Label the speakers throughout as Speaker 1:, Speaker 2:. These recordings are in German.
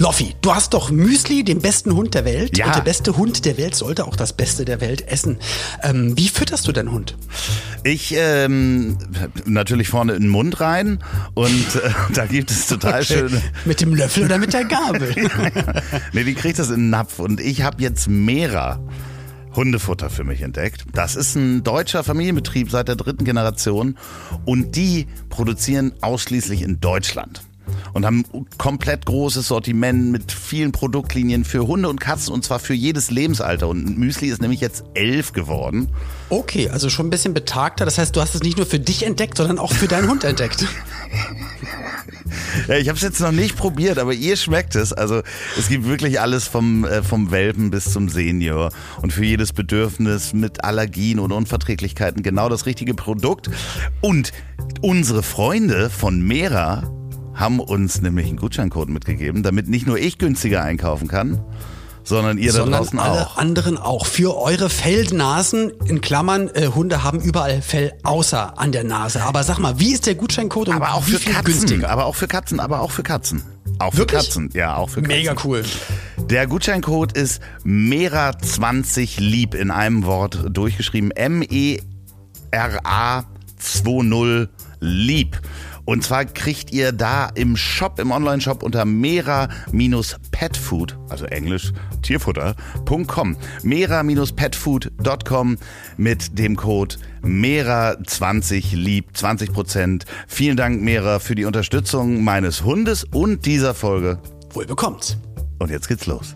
Speaker 1: Loffi, du hast doch Müsli, den besten Hund der Welt.
Speaker 2: Ja.
Speaker 1: Und der beste Hund der Welt sollte auch das Beste der Welt essen. Ähm, wie fütterst du deinen Hund?
Speaker 2: Ich ähm, natürlich vorne in den Mund rein und äh, da gibt es total schöne.
Speaker 1: Mit dem Löffel oder mit der Gabel?
Speaker 2: nee, die kriegt das in den Napf und ich habe jetzt Mera. Hundefutter für mich entdeckt. Das ist ein deutscher Familienbetrieb seit der dritten Generation und die produzieren ausschließlich in Deutschland und haben ein komplett großes Sortiment mit vielen Produktlinien für Hunde und Katzen und zwar für jedes Lebensalter. Und Müsli ist nämlich jetzt elf geworden.
Speaker 1: Okay, also schon ein bisschen betagter. Das heißt, du hast es nicht nur für dich entdeckt, sondern auch für deinen Hund entdeckt.
Speaker 2: Ja, ich habe es jetzt noch nicht probiert, aber ihr schmeckt es. Also es gibt wirklich alles vom, äh, vom Welpen bis zum Senior und für jedes Bedürfnis mit Allergien und Unverträglichkeiten genau das richtige Produkt. Und unsere Freunde von Mera haben uns nämlich einen Gutscheincode mitgegeben, damit nicht nur ich günstiger einkaufen kann, sondern ihr da
Speaker 1: sondern
Speaker 2: draußen
Speaker 1: alle
Speaker 2: auch.
Speaker 1: anderen auch. Für eure Fellnasen, in Klammern, äh, Hunde haben überall Fell außer an der Nase. Aber sag mal, wie ist der Gutscheincode und
Speaker 2: Aber auch für Katzen.
Speaker 1: günstiger?
Speaker 2: Aber auch für Katzen, aber auch für Katzen. Auch
Speaker 1: Wirklich?
Speaker 2: für Katzen. Ja, auch für Katzen.
Speaker 1: Mega cool.
Speaker 2: Der Gutscheincode ist MERA20 lieb in einem Wort durchgeschrieben. M-E-R-A 20 lieb. Und zwar kriegt ihr da im Shop, im Online-Shop unter mera-petfood, also englisch Tierfutter.com, mera-petfood.com mit dem Code MERA20 lieb, 20%. Vielen Dank, Mera, für die Unterstützung meines Hundes und dieser Folge.
Speaker 1: Wohl bekommt's.
Speaker 2: Und jetzt geht's los.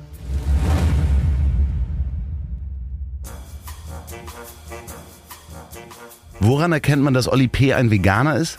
Speaker 2: Woran erkennt man, dass Olli P. ein Veganer ist?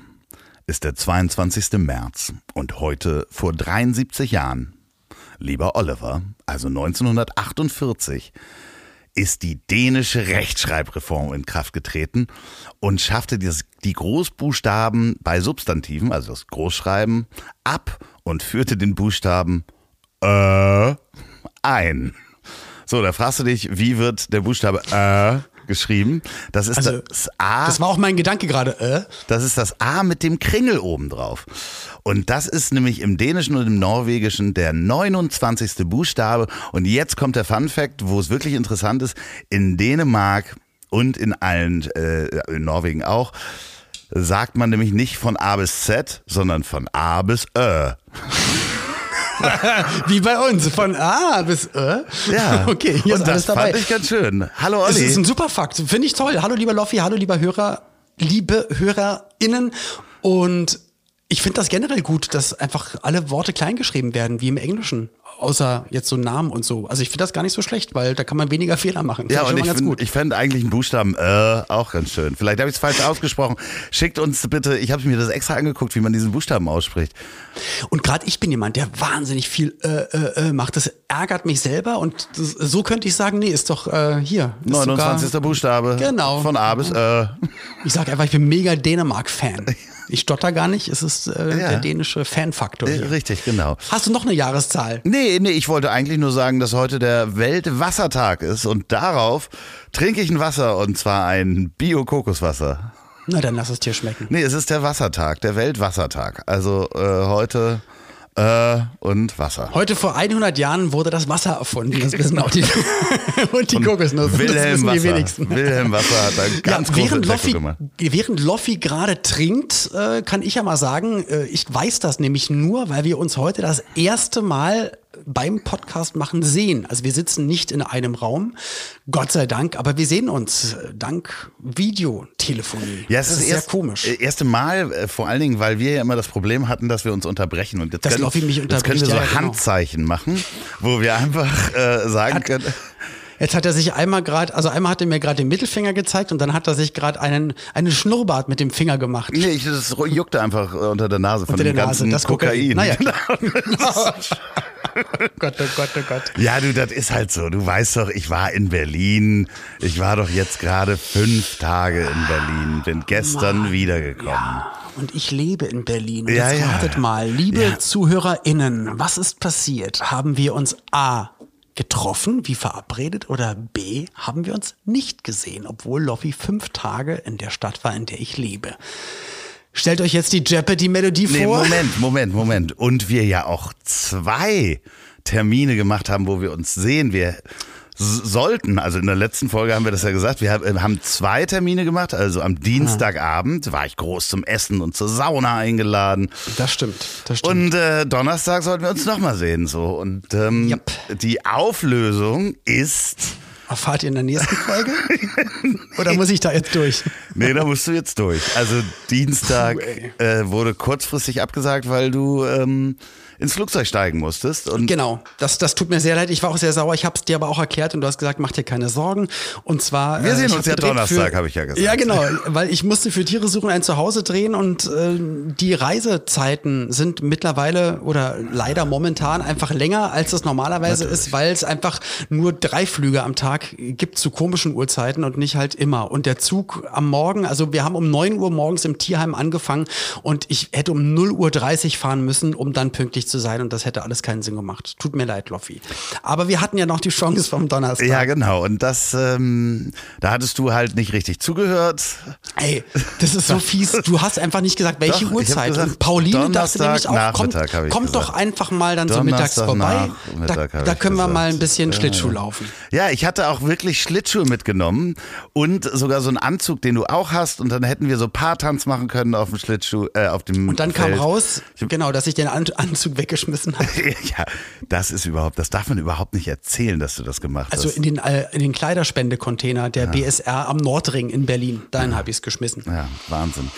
Speaker 2: ist der 22. März und heute vor 73 Jahren, lieber Oliver, also 1948, ist die dänische Rechtschreibreform in Kraft getreten und schaffte die Großbuchstaben bei Substantiven, also das Großschreiben, ab und führte den Buchstaben äh ein. So, da fragst du dich, wie wird der Buchstabe äh geschrieben? Das ist
Speaker 1: Also,
Speaker 2: das A.
Speaker 1: Das war auch mein Gedanke gerade. Äh?
Speaker 2: Das ist das A mit dem Kringel oben drauf. Und das ist nämlich im Dänischen und im Norwegischen der 29. Buchstabe. Und jetzt kommt der Fun Fact, wo es wirklich interessant ist. In Dänemark und in allen, äh, in Norwegen auch, sagt man nämlich nicht von A bis Z, sondern von A bis Ö.
Speaker 1: Wie bei uns, von A bis Äh?
Speaker 2: Ja,
Speaker 1: Okay, hier
Speaker 2: und
Speaker 1: ist alles
Speaker 2: das
Speaker 1: dabei.
Speaker 2: fand ich ganz schön. Hallo
Speaker 1: Das
Speaker 2: Olli.
Speaker 1: ist ein super Fakt. Finde ich toll. Hallo lieber Loffi, hallo lieber Hörer, liebe HörerInnen. Und ich finde das generell gut, dass einfach alle Worte kleingeschrieben werden, wie im Englischen. Außer jetzt so Namen und so. Also ich finde das gar nicht so schlecht, weil da kann man weniger Fehler machen.
Speaker 2: Ja,
Speaker 1: Finde
Speaker 2: und ich,
Speaker 1: mal ganz
Speaker 2: find,
Speaker 1: gut.
Speaker 2: ich fände eigentlich einen Buchstaben äh auch ganz schön. Vielleicht habe ich es falsch ausgesprochen. Schickt uns bitte, ich habe mir das extra angeguckt, wie man diesen Buchstaben ausspricht.
Speaker 1: Und gerade ich bin jemand, der wahnsinnig viel äh, äh, äh, macht. Das ärgert mich selber und das, so könnte ich sagen, nee, ist doch äh, hier. Ist
Speaker 2: 29.
Speaker 1: Sogar,
Speaker 2: Buchstabe.
Speaker 1: Genau.
Speaker 2: Von A bis äh.
Speaker 1: ich sage einfach, ich bin mega Dänemark-Fan. Ich stotter gar nicht, es ist äh,
Speaker 2: Ja.
Speaker 1: der dänische Fanfaktor
Speaker 2: Äh,
Speaker 1: hier.
Speaker 2: Richtig, genau.
Speaker 1: Hast du noch eine Jahreszahl?
Speaker 2: Nee, nee, ich wollte eigentlich nur sagen, dass heute der Weltwassertag ist und darauf trinke ich ein Wasser und zwar ein Bio-Kokoswasser.
Speaker 1: Na, dann lass es dir schmecken.
Speaker 2: Nee, es ist der Wassertag, der Weltwassertag. Also äh, heute äh, und Wasser.
Speaker 1: Heute vor 100 Jahren wurde das Wasser erfunden. Das wissen auch die und die Kokosnuss. das
Speaker 2: Wilhelm
Speaker 1: wissen die
Speaker 2: Wasser.
Speaker 1: wenigsten.
Speaker 2: Wilhelm Wasser hat da ganz
Speaker 1: Ja, während Loffi,
Speaker 2: gemacht.
Speaker 1: während Loffi gerade trinkt, äh, kann ich ja mal sagen, äh, ich weiß das nämlich nur, weil wir uns heute das erste Mal beim Podcast machen sehen. Also wir sitzen nicht in einem Raum, Gott sei Dank, aber wir sehen uns äh, dank Videotelefonie.
Speaker 2: Ja, es
Speaker 1: das
Speaker 2: ist,
Speaker 1: ist sehr
Speaker 2: erst,
Speaker 1: komisch.
Speaker 2: äh, erste Mal, äh, vor allen Dingen, weil wir ja immer das Problem hatten, dass wir uns unterbrechen. Und jetzt
Speaker 1: Dass
Speaker 2: können,
Speaker 1: mich
Speaker 2: jetzt können wir so
Speaker 1: ja, genau.
Speaker 2: Handzeichen machen, wo wir einfach äh, sagen
Speaker 1: Hat-
Speaker 2: können.
Speaker 1: Jetzt hat er sich einmal gerade, also einmal hat er mir gerade den Mittelfinger gezeigt und dann hat er sich gerade einen, einen Schnurrbart mit dem Finger gemacht.
Speaker 2: Nee, ich, das juckte einfach unter der Nase von
Speaker 1: Unter
Speaker 2: dem
Speaker 1: der Nase,
Speaker 2: ganzen
Speaker 1: das Kokain.
Speaker 2: Kokain.
Speaker 1: Naja. Gott, oh Gott, oh Gott.
Speaker 2: Ja, du, das ist halt so. Du weißt doch, ich war in Berlin. Ich war doch jetzt gerade fünf Tage in Berlin. Bin gestern
Speaker 1: Mann,
Speaker 2: wiedergekommen.
Speaker 1: Ja, und ich lebe in Berlin. Und
Speaker 2: Ja,
Speaker 1: jetzt
Speaker 2: ja.
Speaker 1: ratet mal, liebe
Speaker 2: Ja.
Speaker 1: ZuhörerInnen, was ist passiert? Haben wir uns A getroffen, wie verabredet, oder B, haben wir uns nicht gesehen, obwohl Loffi fünf Tage in der Stadt war, in der ich lebe. Stellt euch jetzt die Jeopardy-Melodie
Speaker 2: Nee,
Speaker 1: vor.
Speaker 2: Moment, Moment, Moment. Und wir ja auch zwei Termine gemacht haben, wo wir uns sehen. Wir sollten, also in der letzten Folge haben wir das ja gesagt, wir hab- haben zwei Termine gemacht. Also am Dienstagabend war ich groß zum Essen und zur Sauna eingeladen.
Speaker 1: Das stimmt, das stimmt.
Speaker 2: Und äh, Donnerstag sollten wir uns nochmal sehen. So. Und ähm,
Speaker 1: Yep.
Speaker 2: die Auflösung ist.
Speaker 1: Erfahrt ihr in der nächsten Folge? Oder muss ich da jetzt durch?
Speaker 2: Nee, da musst du jetzt durch. Also Dienstag
Speaker 1: Puh,
Speaker 2: äh, wurde kurzfristig abgesagt, weil du ähm, ins Flugzeug steigen musstest.
Speaker 1: Genau, das, das tut mir sehr leid. Ich war auch sehr sauer. Ich habe es dir aber auch erklärt und du hast gesagt, mach dir keine Sorgen. Und zwar.
Speaker 2: Wir sehen uns ja Donnerstag,
Speaker 1: für-
Speaker 2: hab ich ja gesagt.
Speaker 1: Ja, genau, weil ich musste für Tiere suchen ein Zuhause drehen und äh, die Reisezeiten sind mittlerweile oder leider momentan einfach länger, als es normalerweise ist, weil es einfach nur drei Flüge am Tag gibt zu komischen Uhrzeiten und nicht halt immer. Und der Zug am Morgen, also wir haben um 9 Uhr morgens im Tierheim angefangen und ich hätte um 0 Uhr 30 fahren müssen, um dann pünktlich zu sein und das hätte alles keinen Sinn gemacht. Tut mir leid, Loffi. Aber wir hatten ja noch die Chance vom Donnerstag.
Speaker 2: ja, genau. Und das, ähm, da hattest du halt nicht richtig zugehört.
Speaker 1: Ey, das ist so fies. Du hast einfach nicht gesagt, welche
Speaker 2: Doch,
Speaker 1: Uhrzeit.
Speaker 2: gesagt,
Speaker 1: und Pauline dachte nämlich auch,
Speaker 2: Donnerstag,
Speaker 1: kommt, kommt doch einfach mal dann so mittags
Speaker 2: Donnerstag,
Speaker 1: vorbei. Da, da können wir
Speaker 2: gesagt.
Speaker 1: mal ein bisschen Schlittschuh
Speaker 2: ja.
Speaker 1: laufen.
Speaker 2: Ja, ich hatte auch wirklich Schlittschuhe mitgenommen und sogar so einen Anzug, den du auch hast. Und dann hätten wir so Paartanz machen können auf dem Schlittschuh, äh, auf dem
Speaker 1: Und dann kam
Speaker 2: Feld.
Speaker 1: raus, genau, dass ich den An Anzug weggeschmissen habe.
Speaker 2: Ja, das ist überhaupt, das darf man überhaupt nicht erzählen, dass du das gemacht
Speaker 1: Also
Speaker 2: hast.
Speaker 1: in den, äh, in den Kleiderspendecontainer der BSR am Nordring in Berlin. Dahin habe ich es geschmissen.
Speaker 2: Ja, Wahnsinn.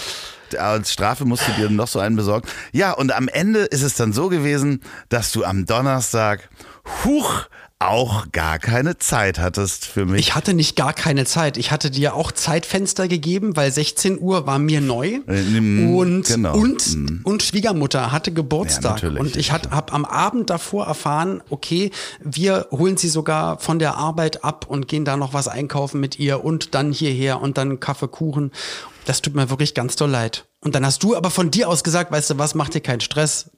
Speaker 2: Als Strafe musst du dir noch so einen besorgen. Ja, und am Ende ist es dann so gewesen, dass du am Donnerstag, huch, auch gar keine Zeit hattest für mich.
Speaker 1: Ich hatte nicht gar keine Zeit. Ich hatte dir auch Zeitfenster gegeben, weil 16 Uhr war mir neu.
Speaker 2: Mm,
Speaker 1: Und,
Speaker 2: genau.
Speaker 1: und, und Schwiegermutter hatte Geburtstag.
Speaker 2: Ja,
Speaker 1: und ich habe am Abend davor erfahren, okay, wir holen sie sogar von der Arbeit ab und gehen da noch was einkaufen mit ihr und dann hierher und dann Kaffee, Kuchen. Das tut mir wirklich ganz doll leid. Und dann hast du aber von dir aus gesagt, weißt du was, mach dir keinen Stress.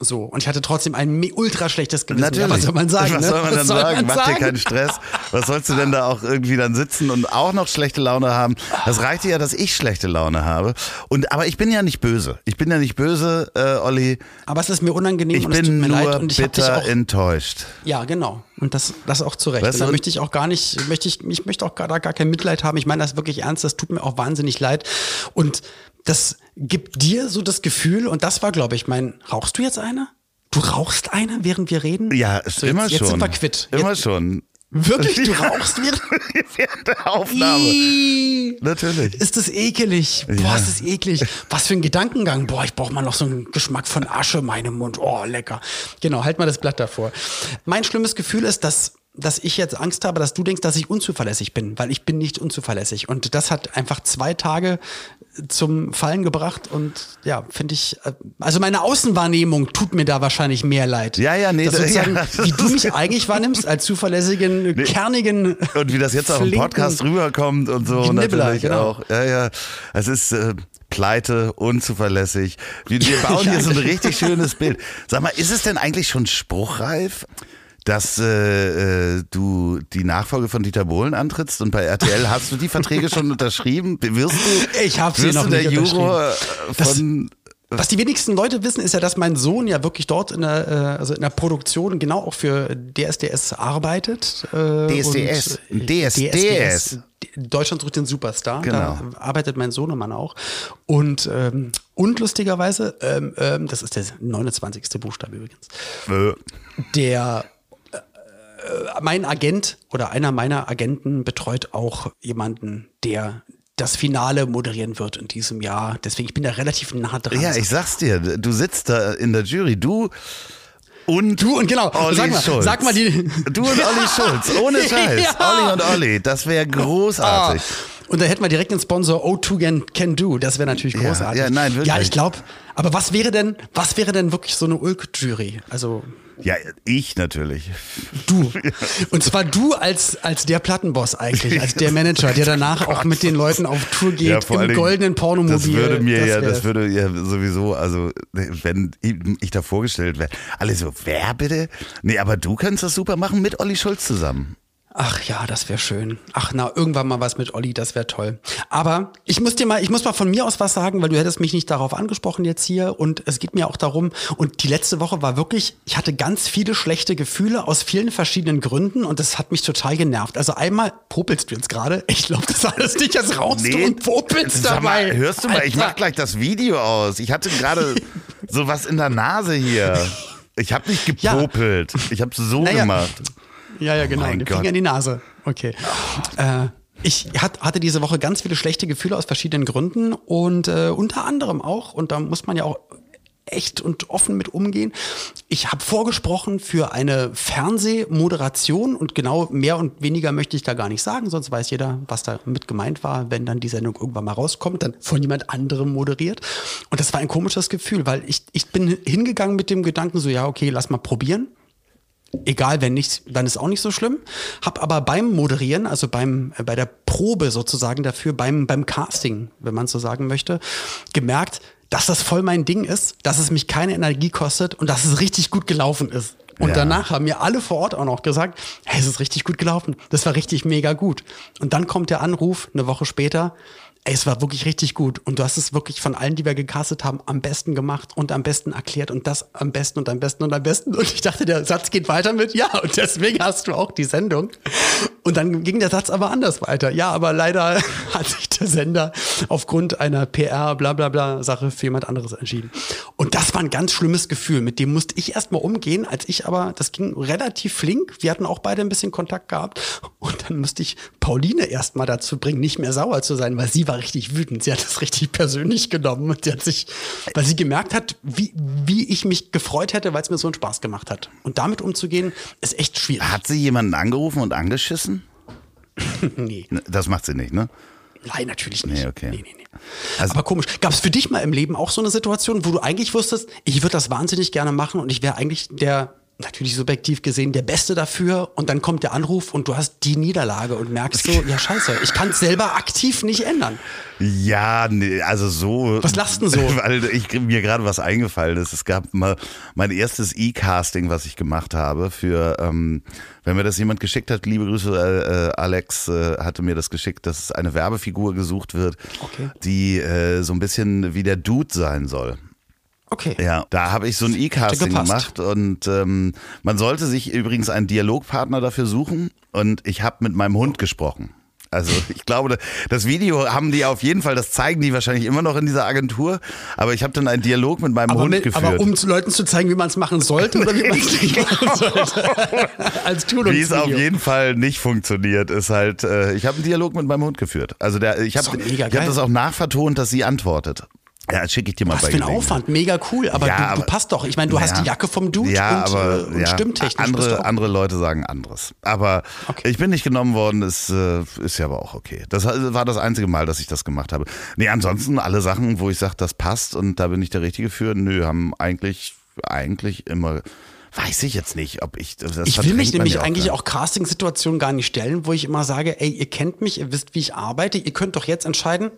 Speaker 1: So, und ich hatte trotzdem ein ultra schlechtes Gewissen.
Speaker 2: Natürlich.
Speaker 1: Ja, was soll man sagen?
Speaker 2: Was
Speaker 1: ne?
Speaker 2: soll man dann sagen? Mach dir
Speaker 1: sagen?
Speaker 2: keinen Stress. Was sollst du denn da auch irgendwie dann sitzen und auch noch schlechte Laune haben? Das reicht dir ja, dass ich schlechte Laune habe. Und aber ich bin ja nicht böse. Ich bin ja nicht böse, äh, Olli.
Speaker 1: Aber es ist mir unangenehm
Speaker 2: Ich
Speaker 1: und es tut
Speaker 2: bin
Speaker 1: mir
Speaker 2: nur
Speaker 1: leid und ich
Speaker 2: bitter
Speaker 1: auch
Speaker 2: enttäuscht.
Speaker 1: ja genau und das das auch zu Recht.
Speaker 2: Weißt
Speaker 1: da möchte ich auch gar nicht möchte ich ich möchte auch gar, da gar kein Mitleid haben. Ich meine das wirklich ernst. Das tut mir auch wahnsinnig leid und das gibt dir so das Gefühl und das war glaube ich mein rauchst du jetzt eine? Du rauchst eine, während wir reden?
Speaker 2: Ja,
Speaker 1: so,
Speaker 2: immer
Speaker 1: jetzt,
Speaker 2: schon.
Speaker 1: Jetzt sind wir quitt.
Speaker 2: Immer
Speaker 1: jetzt,
Speaker 2: schon.
Speaker 1: Wirklich, du
Speaker 2: Ja.
Speaker 1: rauchst während
Speaker 2: Während der Aufnahme. Natürlich.
Speaker 1: Ist das ekelig? Boah,
Speaker 2: Ja.
Speaker 1: ist das eklig. Was für ein Gedankengang. Boah, ich brauche mal noch so einen Geschmack von Asche in meinem Mund. Oh, lecker. Genau, halt mal das Blatt davor. Mein schlimmes Gefühl ist, dass dass ich jetzt Angst habe, dass du denkst, dass ich unzuverlässig bin, weil ich bin nicht unzuverlässig. Und das hat einfach zwei Tage zum Fallen gebracht und ja, finde ich, äh, also meine Außenwahrnehmung tut mir da wahrscheinlich mehr leid.
Speaker 2: Ja, ja, nee,
Speaker 1: das
Speaker 2: da-
Speaker 1: sozusagen,
Speaker 2: ja, das
Speaker 1: wie du mich eigentlich wahrnimmst, als zuverlässigen, kernigen
Speaker 2: Und wie das jetzt auch im Podcast rüberkommt und so
Speaker 1: Knibbler,
Speaker 2: natürlich
Speaker 1: genau.
Speaker 2: auch. Ja, ja. Es ist äh, pleite, unzuverlässig. Wir bauen hier so ein richtig schönes Bild. Sag mal, ist es denn eigentlich schon spruchreif? Dass äh, äh, du die Nachfolge von Dieter Bohlen antrittst und bei RTL hast du die Verträge schon unterschrieben? Wirst du,
Speaker 1: Ich hab sie
Speaker 2: wirst
Speaker 1: noch
Speaker 2: du der
Speaker 1: nicht
Speaker 2: Juror
Speaker 1: Das-
Speaker 2: von
Speaker 1: Was die wenigsten Leute wissen, ist ja, dass mein Sohn ja wirklich dort in der, äh, also in der Produktion genau auch für DSDS arbeitet. Äh,
Speaker 2: DSDS.
Speaker 1: und,
Speaker 2: DSDS.
Speaker 1: Deutschland sucht den Superstar.
Speaker 2: Genau.
Speaker 1: Da arbeitet mein Sohnemann auch. Und, ähm, und lustigerweise, ähm, ähm, das ist der 29. Buchstabe übrigens,
Speaker 2: äh,
Speaker 1: der mein Agent oder einer meiner Agenten betreut auch jemanden, der das Finale moderieren wird in diesem Jahr. Deswegen, ich bin da relativ nah dran.
Speaker 2: Ja, ich sag's dir, du sitzt da in der Jury, du und
Speaker 1: Du und genau,
Speaker 2: Olli
Speaker 1: sag mal,
Speaker 2: Schulz.
Speaker 1: sag mal die.
Speaker 2: Du und Olli Schulz, ohne Scheiß.
Speaker 1: Ja.
Speaker 2: Olli und Olli, das wäre großartig.
Speaker 1: Ah. Und da hätten wir direkt den Sponsor O2 Can, can Do. Das wäre natürlich
Speaker 2: Ja,
Speaker 1: großartig.
Speaker 2: ja, nein, wirklich.
Speaker 1: Ja, ich glaube. Aber was wäre denn, was wäre denn wirklich so eine Ulk-Jury? Also
Speaker 2: Ja, ich natürlich.
Speaker 1: du. Und zwar du als, als der Plattenboss eigentlich, als der Manager, der danach auch mit den Leuten auf Tour geht
Speaker 2: allen
Speaker 1: im
Speaker 2: Dingen,
Speaker 1: goldenen Pornomobil.
Speaker 2: Das würde mir ja,
Speaker 1: wär's.
Speaker 2: das würde ja sowieso, also wenn ich da vorgestellt wäre, alle so, wer bitte? Nee, aber du kannst das super machen mit Olli Schulz zusammen.
Speaker 1: Ach ja, das wäre schön. Ach na, irgendwann mal was mit Olli, das wäre toll. Aber ich muss dir mal, ich muss mal von mir aus was sagen, weil du hättest mich nicht darauf angesprochen jetzt hier und es geht mir auch darum und die letzte Woche war wirklich, ich hatte ganz viele schlechte Gefühle aus vielen verschiedenen Gründen und das hat mich total genervt. Also einmal popelst du jetzt gerade, ich glaube, das alles nicht, jetzt rauchst du und popelst dabei.
Speaker 2: Mal, hörst du mal, ich
Speaker 1: Alter.
Speaker 2: mach gleich das Video aus. Ich hatte gerade sowas in der Nase hier. Ich habe nicht
Speaker 1: Ja.
Speaker 2: gepopelt. Ich habe so
Speaker 1: Naja.
Speaker 2: gemacht.
Speaker 1: Ja, ja, genau.
Speaker 2: Mein
Speaker 1: Den
Speaker 2: Gott.
Speaker 1: Finger in die Nase. Okay. Äh, ich hat, hatte diese Woche ganz viele schlechte Gefühle aus verschiedenen Gründen und äh, unter anderem auch, und da muss man ja auch echt und offen mit umgehen. Ich habe vorgesprochen für eine Fernsehmoderation und genau mehr und weniger möchte ich da gar nicht sagen, sonst weiß jeder, was da mit gemeint war, wenn dann die Sendung irgendwann mal rauskommt, dann von jemand anderem moderiert. Und das war ein komisches Gefühl, weil ich, ich bin hingegangen mit dem Gedanken so, ja, okay, lass mal probieren egal, wenn nicht, dann ist auch nicht so schlimm. Hab aber beim Moderieren, also beim äh, bei der Probe sozusagen dafür, beim beim Casting, wenn man so sagen möchte, gemerkt, dass das voll mein Ding ist, dass es mich keine Energie kostet und dass es richtig gut gelaufen ist. Und
Speaker 2: Ja.
Speaker 1: danach haben mir alle vor Ort auch noch gesagt, hey, es ist richtig gut gelaufen. Das war richtig mega gut. Und dann kommt der Anruf eine Woche später, es war wirklich richtig gut. Und du hast es wirklich von allen, die wir gecastet haben, am besten gemacht und am besten erklärt und das am besten und am besten und am besten. Und ich dachte, der Satz geht weiter mit, ja, und deswegen hast du auch die Sendung. Und dann ging der Satz aber anders weiter. Ja, aber leider hat sich der Sender aufgrund einer PR, bla bla bla Sache für jemand anderes entschieden. Und das war ein ganz schlimmes Gefühl. Mit dem musste ich erstmal umgehen, als ich aber, das ging relativ flink. Wir hatten auch beide ein bisschen Kontakt gehabt. Und dann musste ich Pauline erstmal dazu bringen, nicht mehr sauer zu sein, weil sie war richtig wütend. Sie hat das richtig persönlich genommen und sie hat sich, weil sie gemerkt hat, wie, wie ich mich gefreut hätte, weil es mir so einen Spaß gemacht hat. Und damit umzugehen, ist echt schwierig.
Speaker 2: Hat sie jemanden angerufen und angeschissen?
Speaker 1: nee.
Speaker 2: Ne, Das macht sie nicht, ne?
Speaker 1: Nein, natürlich nicht.
Speaker 2: Nee, okay.
Speaker 1: Nee, nee, nee.
Speaker 2: Also-
Speaker 1: Aber komisch. Gab es für dich mal im Leben auch so eine Situation, wo du eigentlich wusstest, ich würde das wahnsinnig gerne machen und ich wäre eigentlich der, natürlich subjektiv gesehen, der Beste dafür und dann kommt der Anruf und du hast die Niederlage und merkst so, ja scheiße, ich kann es selber aktiv nicht ändern.
Speaker 2: Ja, nee, also so.
Speaker 1: Was lachst denn so?
Speaker 2: Weil ich, mir gerade was eingefallen ist. Es gab mal mein erstes E-Casting, was ich gemacht habe für, ähm, wenn mir das jemand geschickt hat, liebe Grüße, äh, äh, Alex äh, hatte mir das geschickt, dass eine Werbefigur gesucht wird,
Speaker 1: Okay.
Speaker 2: die äh, so ein bisschen wie der Dude sein soll.
Speaker 1: Okay.
Speaker 2: Ja, da habe ich so ein E-Casting gemacht und ähm, man sollte sich übrigens einen Dialogpartner dafür suchen und ich habe mit meinem Hund gesprochen. Also ich glaube, das Video haben die auf jeden Fall, das zeigen die wahrscheinlich immer noch in dieser Agentur, aber ich habe dann einen Dialog mit meinem
Speaker 1: Aber,
Speaker 2: Hund
Speaker 1: mit,
Speaker 2: geführt.
Speaker 1: aber um zu Leuten zu zeigen, wie man es machen sollte oder wie man es nicht machen sollte. Als
Speaker 2: wie es auf jeden Fall nicht funktioniert, ist halt, äh, ich habe einen Dialog mit meinem Hund geführt. Also der, ich habe hab das auch nachvertont, dass sie antwortet. Ja, schicke ich dir mal
Speaker 1: Was
Speaker 2: bei
Speaker 1: für ein. Aufwand, mega cool. Aber,
Speaker 2: Ja,
Speaker 1: du, du
Speaker 2: aber-
Speaker 1: passt doch. Ich meine, du hast
Speaker 2: Naja.
Speaker 1: die Jacke vom Dude
Speaker 2: ja,
Speaker 1: und,
Speaker 2: aber,
Speaker 1: äh, und
Speaker 2: ja,
Speaker 1: stimmtechnisch. du
Speaker 2: andere,
Speaker 1: auch-
Speaker 2: andere Leute sagen anderes. Aber
Speaker 1: Okay.
Speaker 2: ich bin nicht genommen worden, ist, äh, ist ja aber auch okay. Das war das einzige Mal, dass ich das gemacht habe. Nee, ansonsten alle Sachen, wo ich sage, das passt und da bin ich der Richtige für, nö, haben eigentlich, eigentlich immer, weiß ich jetzt nicht, ob ich das
Speaker 1: Ich will mich nämlich
Speaker 2: ja
Speaker 1: eigentlich
Speaker 2: dann.
Speaker 1: auch Casting-Situationen gar nicht stellen, wo ich immer sage, ey, ihr kennt mich, ihr wisst, wie ich arbeite, ihr könnt doch jetzt entscheiden,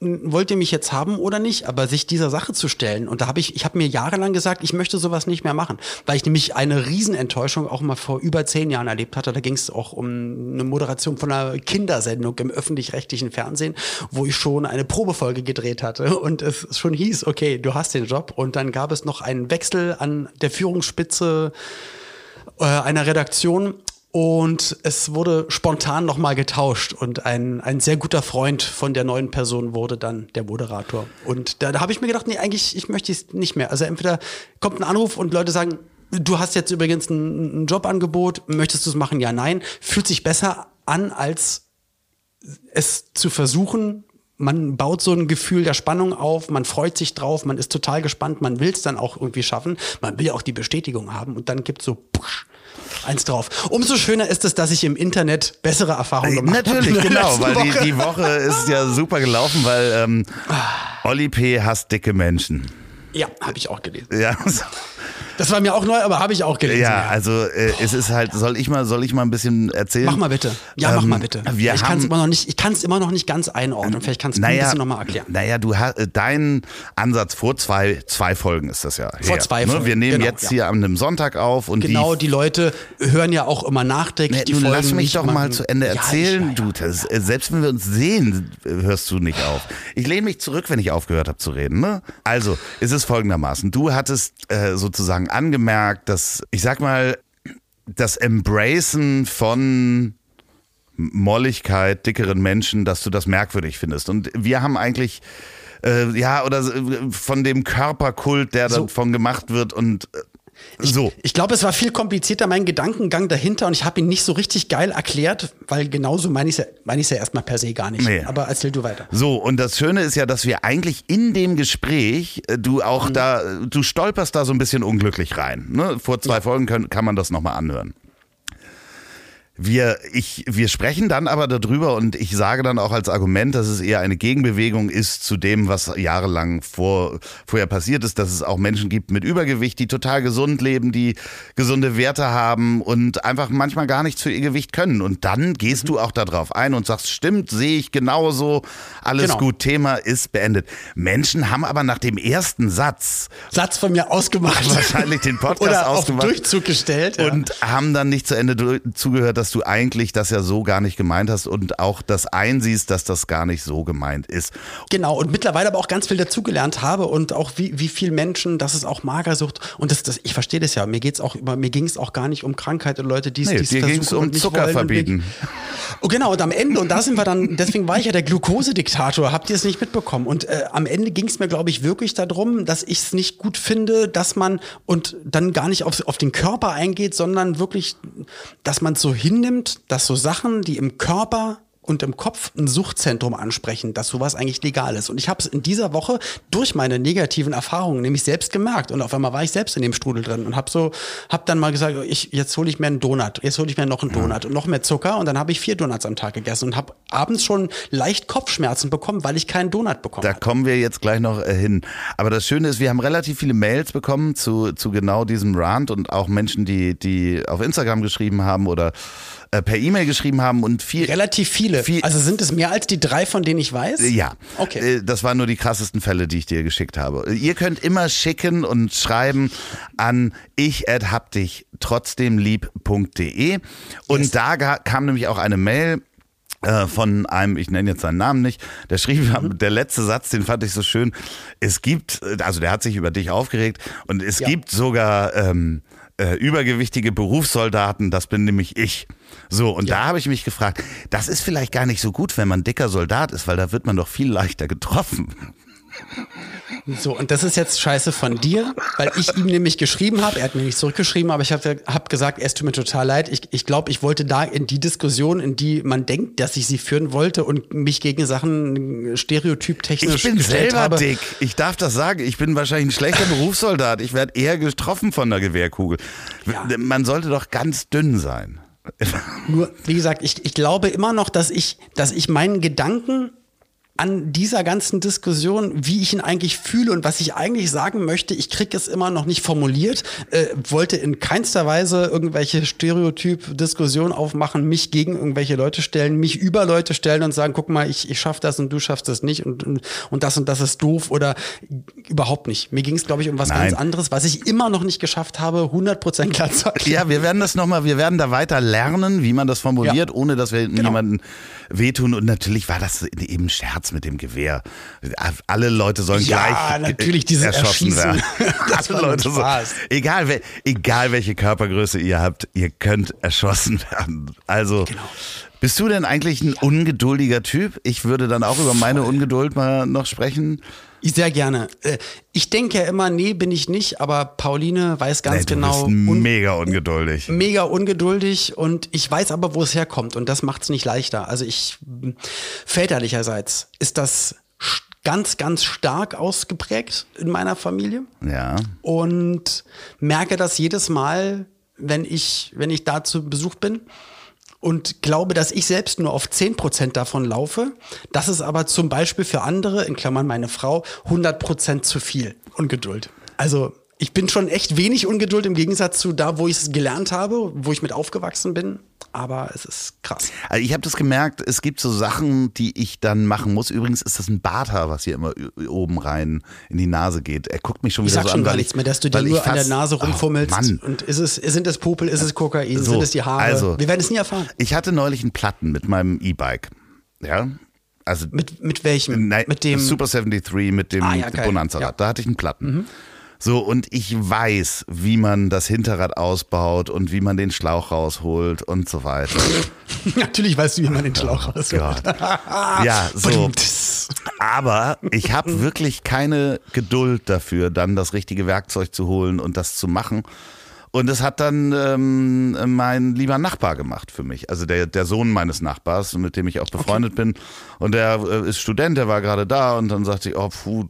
Speaker 1: wollt ihr mich jetzt haben oder nicht, aber sich dieser Sache zu stellen. Und da habe ich, ich habe mir jahrelang gesagt, ich möchte sowas nicht mehr machen, weil ich nämlich eine Riesenenttäuschung auch mal vor über zehn Jahren erlebt hatte. Da ging es auch um eine Moderation von einer Kindersendung im öffentlich-rechtlichen Fernsehen, wo ich schon eine Probefolge gedreht hatte und es schon hieß, okay, du hast den Job. Und dann gab es noch einen Wechsel an der Führungsspitze äh, einer Redaktion und es wurde spontan nochmal getauscht und ein, ein sehr guter Freund von der neuen Person wurde dann der Moderator. Und da, da habe ich mir gedacht, nee, eigentlich, ich möchte es nicht mehr. Also entweder kommt ein Anruf und Leute sagen, du hast jetzt übrigens ein, ein Jobangebot, möchtest du es machen? Ja, nein. Fühlt sich besser an, als es zu versuchen. Man baut so ein Gefühl der Spannung auf, man freut sich drauf, man ist total gespannt, man will es dann auch irgendwie schaffen, man will ja auch die Bestätigung haben und dann gibt so push, eins drauf. Umso schöner ist es, dass ich im Internet bessere Erfahrungen gemacht habe.
Speaker 2: Natürlich, genau, weil die, die Woche ist ja super gelaufen, weil ähm, Olli P. hasst dicke Menschen.
Speaker 1: Ja, habe ich auch gelesen.
Speaker 2: Ja.
Speaker 1: Das war mir auch neu, aber habe ich auch gelesen.
Speaker 2: Ja, also äh, es ist halt, soll ich mal, soll ich mal ein bisschen erzählen?
Speaker 1: Mach mal bitte. Ja, mach
Speaker 2: Ähm,
Speaker 1: mal bitte.
Speaker 2: wir
Speaker 1: ich kann es immer noch nicht, ich kann es immer noch nicht ganz einordnen. Vielleicht kannst du mir ein bisschen nochmal erklären.
Speaker 2: Naja, du hast äh, dein Ansatz vor zwei, zwei Folgen ist das ja.
Speaker 1: Vor
Speaker 2: her,
Speaker 1: zwei
Speaker 2: ne?
Speaker 1: Folgen,
Speaker 2: Wir nehmen
Speaker 1: genau,
Speaker 2: jetzt
Speaker 1: ja.
Speaker 2: hier an einem Sonntag auf und
Speaker 1: Genau,
Speaker 2: die
Speaker 1: die Leute hören ja auch immer nachträglich
Speaker 2: Nee,
Speaker 1: die Folgen.
Speaker 2: lass mich doch mal
Speaker 1: machen.
Speaker 2: zu Ende
Speaker 1: Ja,
Speaker 2: erzählen,
Speaker 1: ich, ja,
Speaker 2: du. Das, äh, selbst wenn wir uns sehen, hörst du nicht auf. Ich lehne mich zurück, wenn ich aufgehört habe zu reden. Ne? Also, es ist folgendermaßen. Du hattest äh, sozusagen angemerkt, dass, ich sag mal, das Embracen von Molligkeit, dickeren Menschen, dass du das merkwürdig findest. Und wir haben eigentlich, äh, ja, oder äh, von dem Körperkult, der
Speaker 1: So.
Speaker 2: davon gemacht wird und äh, so.
Speaker 1: Ich glaube, es war viel komplizierter, mein Gedankengang dahinter und ich habe ihn nicht so richtig geil erklärt, weil genauso meine ich es ja, ich's ja erstmal per se gar nicht.
Speaker 2: Nee.
Speaker 1: Aber erzähl du weiter.
Speaker 2: So, und das Schöne ist ja, dass wir eigentlich in dem Gespräch, äh, du auch da, du stolperst da so ein bisschen unglücklich rein. Ne? Vor zwei Folgen können, kann man das nochmal anhören. Wir, ich, wir sprechen dann aber darüber und ich sage dann auch als Argument, dass es eher eine Gegenbewegung ist zu dem, was jahrelang vor, vorher passiert ist, dass es auch Menschen gibt mit Übergewicht, die total gesund leben, die gesunde Werte haben und einfach manchmal gar nichts für ihr Gewicht können. Und dann gehst du auch darauf ein und sagst, stimmt, sehe ich genauso, alles
Speaker 1: Genau.
Speaker 2: gut, Thema ist beendet. Menschen haben aber nach dem ersten Satz
Speaker 1: Satz von mir ausgemacht.
Speaker 2: wahrscheinlich den Podcast
Speaker 1: Oder auf
Speaker 2: ausgemacht.
Speaker 1: Durchzug gestellt. Ja.
Speaker 2: Und haben dann nicht zu Ende zugehört, dass du eigentlich das ja so gar nicht gemeint hast und auch das einsiehst, dass das gar nicht so gemeint ist.
Speaker 1: Genau, und mittlerweile aber auch ganz viel dazugelernt habe und auch wie, wie viel Menschen, dass es auch Magersucht und das, das ich verstehe das ja, mir geht's auch über, mir ging es auch gar nicht um Krankheit und Leute, die es
Speaker 2: Nee,
Speaker 1: es
Speaker 2: dir ging's
Speaker 1: versuchen
Speaker 2: um Zucker
Speaker 1: wollen
Speaker 2: verbieten.
Speaker 1: Oh, genau, und am Ende, und da sind wir dann, deswegen war ich ja der Glukosediktator, habt ihr es nicht mitbekommen. Und äh, am Ende ging es mir, glaube ich, wirklich darum, dass ich es nicht gut finde, dass man und dann gar nicht auf, auf den Körper eingeht, sondern wirklich, dass man es so hinnimmt, dass so Sachen, die im Körper und im Kopf ein Suchtzentrum ansprechen, dass sowas eigentlich legal ist. Und ich habe es in dieser Woche durch meine negativen Erfahrungen nämlich selbst gemerkt. Und auf einmal war ich selbst in dem Strudel drin und habe so, habe dann mal gesagt, ich, jetzt hole ich mir einen Donut, jetzt hole ich mir noch einen Donut und noch mehr Zucker. Und dann habe ich vier Donuts am Tag gegessen und habe abends schon leicht Kopfschmerzen bekommen, weil ich keinen Donut bekommen
Speaker 2: Da
Speaker 1: habe.
Speaker 2: kommen wir jetzt gleich noch äh, hin. Aber das Schöne ist, wir haben relativ viele Mails bekommen zu, zu genau diesem Rant und auch Menschen, die, die auf Instagram geschrieben haben oder äh, per E-Mail geschrieben haben und viel.
Speaker 1: Relativ viele.
Speaker 2: Viel-
Speaker 1: also sind es mehr als die drei, von denen ich weiß?
Speaker 2: Ja,
Speaker 1: Okay.
Speaker 2: Äh, das waren nur die krassesten Fälle, die ich dir geschickt habe. Ihr könnt immer schicken und schreiben an ich hab dich trotzdem lieb.de und da ga- kam nämlich auch eine Mail äh, von einem, ich nenne jetzt seinen Namen nicht, der schrieb,
Speaker 1: Mhm.
Speaker 2: der letzte Satz, den fand ich so schön. Es gibt, äh, also der hat sich über dich aufgeregt und es
Speaker 1: Ja.
Speaker 2: gibt sogar ähm, äh, übergewichtige Berufssoldaten, das bin nämlich ich. So, und da habe ich mich gefragt, das ist vielleicht gar nicht so gut, wenn man dicker Soldat ist, weil da wird man doch viel leichter getroffen.
Speaker 1: So, und das ist jetzt scheiße von dir, weil ich ihm nämlich geschrieben habe, er hat mir nicht zurückgeschrieben, aber ich habe hab gesagt, es tut mir total leid. Ich, ich glaube, ich wollte da in die Diskussion, in die man denkt, dass ich sie führen wollte und mich gegen Sachen stereotyptechnisch
Speaker 2: Ich bin selber
Speaker 1: habe.
Speaker 2: dick. Ich darf das sagen. Ich bin wahrscheinlich ein schlechter Berufssoldat. Ich werde eher getroffen von der Gewehrkugel.
Speaker 1: Ja.
Speaker 2: Man sollte doch ganz dünn sein.
Speaker 1: Nur, wie gesagt, ich, ich glaube immer noch, dass ich, dass ich meinen Gedanken an dieser ganzen Diskussion, wie ich ihn eigentlich fühle und was ich eigentlich sagen möchte, ich kriege es immer noch nicht formuliert, äh, wollte in keinster Weise irgendwelche Stereotyp-Diskussionen aufmachen, mich gegen irgendwelche Leute stellen, mich über Leute stellen und sagen, guck mal, ich, ich schaff das und du schaffst das nicht und, und, und das und das ist doof oder überhaupt nicht. Mir ging es, glaube ich, um was
Speaker 2: Nein.
Speaker 1: ganz anderes, was ich immer noch nicht geschafft habe, 100% klar zu erklären.
Speaker 2: Ja, wir werden das nochmal, wir werden da weiter lernen, wie man das formuliert,
Speaker 1: Ja.
Speaker 2: ohne dass wir
Speaker 1: Genau.
Speaker 2: niemanden wehtun. Und natürlich war das eben ein Scherz mit dem Gewehr. Alle Leute sollen
Speaker 1: Ja,
Speaker 2: gleich
Speaker 1: natürlich, dieses
Speaker 2: erschossen werden.
Speaker 1: Das
Speaker 2: Alle Leute so, egal, egal welche Körpergröße ihr habt, ihr könnt erschossen werden. Also,
Speaker 1: Genau.
Speaker 2: bist du denn eigentlich ein ungeduldiger Typ? Ich würde dann auch über meine Ungeduld mal noch sprechen.
Speaker 1: Sehr gerne. Äh, Ich denke ja immer, nee, bin ich nicht, aber Pauline weiß ganz
Speaker 2: Nee, du
Speaker 1: genau.
Speaker 2: bist mega ungeduldig.
Speaker 1: mega ungeduldig und ich weiß aber, wo es herkommt und das macht es nicht leichter. Also ich väterlicherseits ist das ganz, ganz stark ausgeprägt in meiner Familie
Speaker 2: Ja.
Speaker 1: und merke das jedes Mal, wenn ich, wenn ich da zu Besuch bin und glaube, dass ich selbst nur auf 10% davon laufe. Das ist aber zum Beispiel für andere, in Klammern meine Frau, 100% zu viel Ungeduld. Also ich bin schon echt wenig Ungeduld im Gegensatz zu da, wo ich es gelernt habe, wo ich mit aufgewachsen bin. Aber es ist krass.
Speaker 2: Also ich habe das gemerkt, es gibt so Sachen, die ich dann machen muss. Übrigens ist das ein Barthaar, was hier immer oben rein in die Nase geht. Er guckt mich schon
Speaker 1: ich
Speaker 2: wieder
Speaker 1: sag
Speaker 2: so
Speaker 1: schon
Speaker 2: an.
Speaker 1: gar nichts mehr, dass du dir nur an der Nase rumfummelst.
Speaker 2: Oh,
Speaker 1: und ist es, sind es Popel, ist es Kokain,
Speaker 2: So,
Speaker 1: sind es die Haare?
Speaker 2: also-
Speaker 1: Wir werden es nie erfahren.
Speaker 2: Ich hatte neulich einen Platten mit meinem E-Bike. Ja. Also
Speaker 1: Mit, mit welchem?
Speaker 2: Nein,
Speaker 1: mit dem.
Speaker 2: Super 73 mit dem
Speaker 1: Ah, ja, geil.
Speaker 2: Bonanza-Rad.
Speaker 1: Ja. Mhm.
Speaker 2: Da hatte ich einen Platten. So, und ich weiß, wie man das Hinterrad ausbaut und wie man den Schlauch rausholt und so weiter.
Speaker 1: Natürlich weißt du, wie man den Schlauch rausholt.
Speaker 2: Gott. Ja, so. Aber ich habe wirklich keine Geduld dafür, dann das richtige Werkzeug zu holen und das zu machen. Und das hat dann ähm, mein lieber Nachbar gemacht für mich. Also der, der Sohn meines Nachbars, mit dem ich auch befreundet bin. Und der äh, ist Student, der war gerade da und dann sagte ich, oh, puh,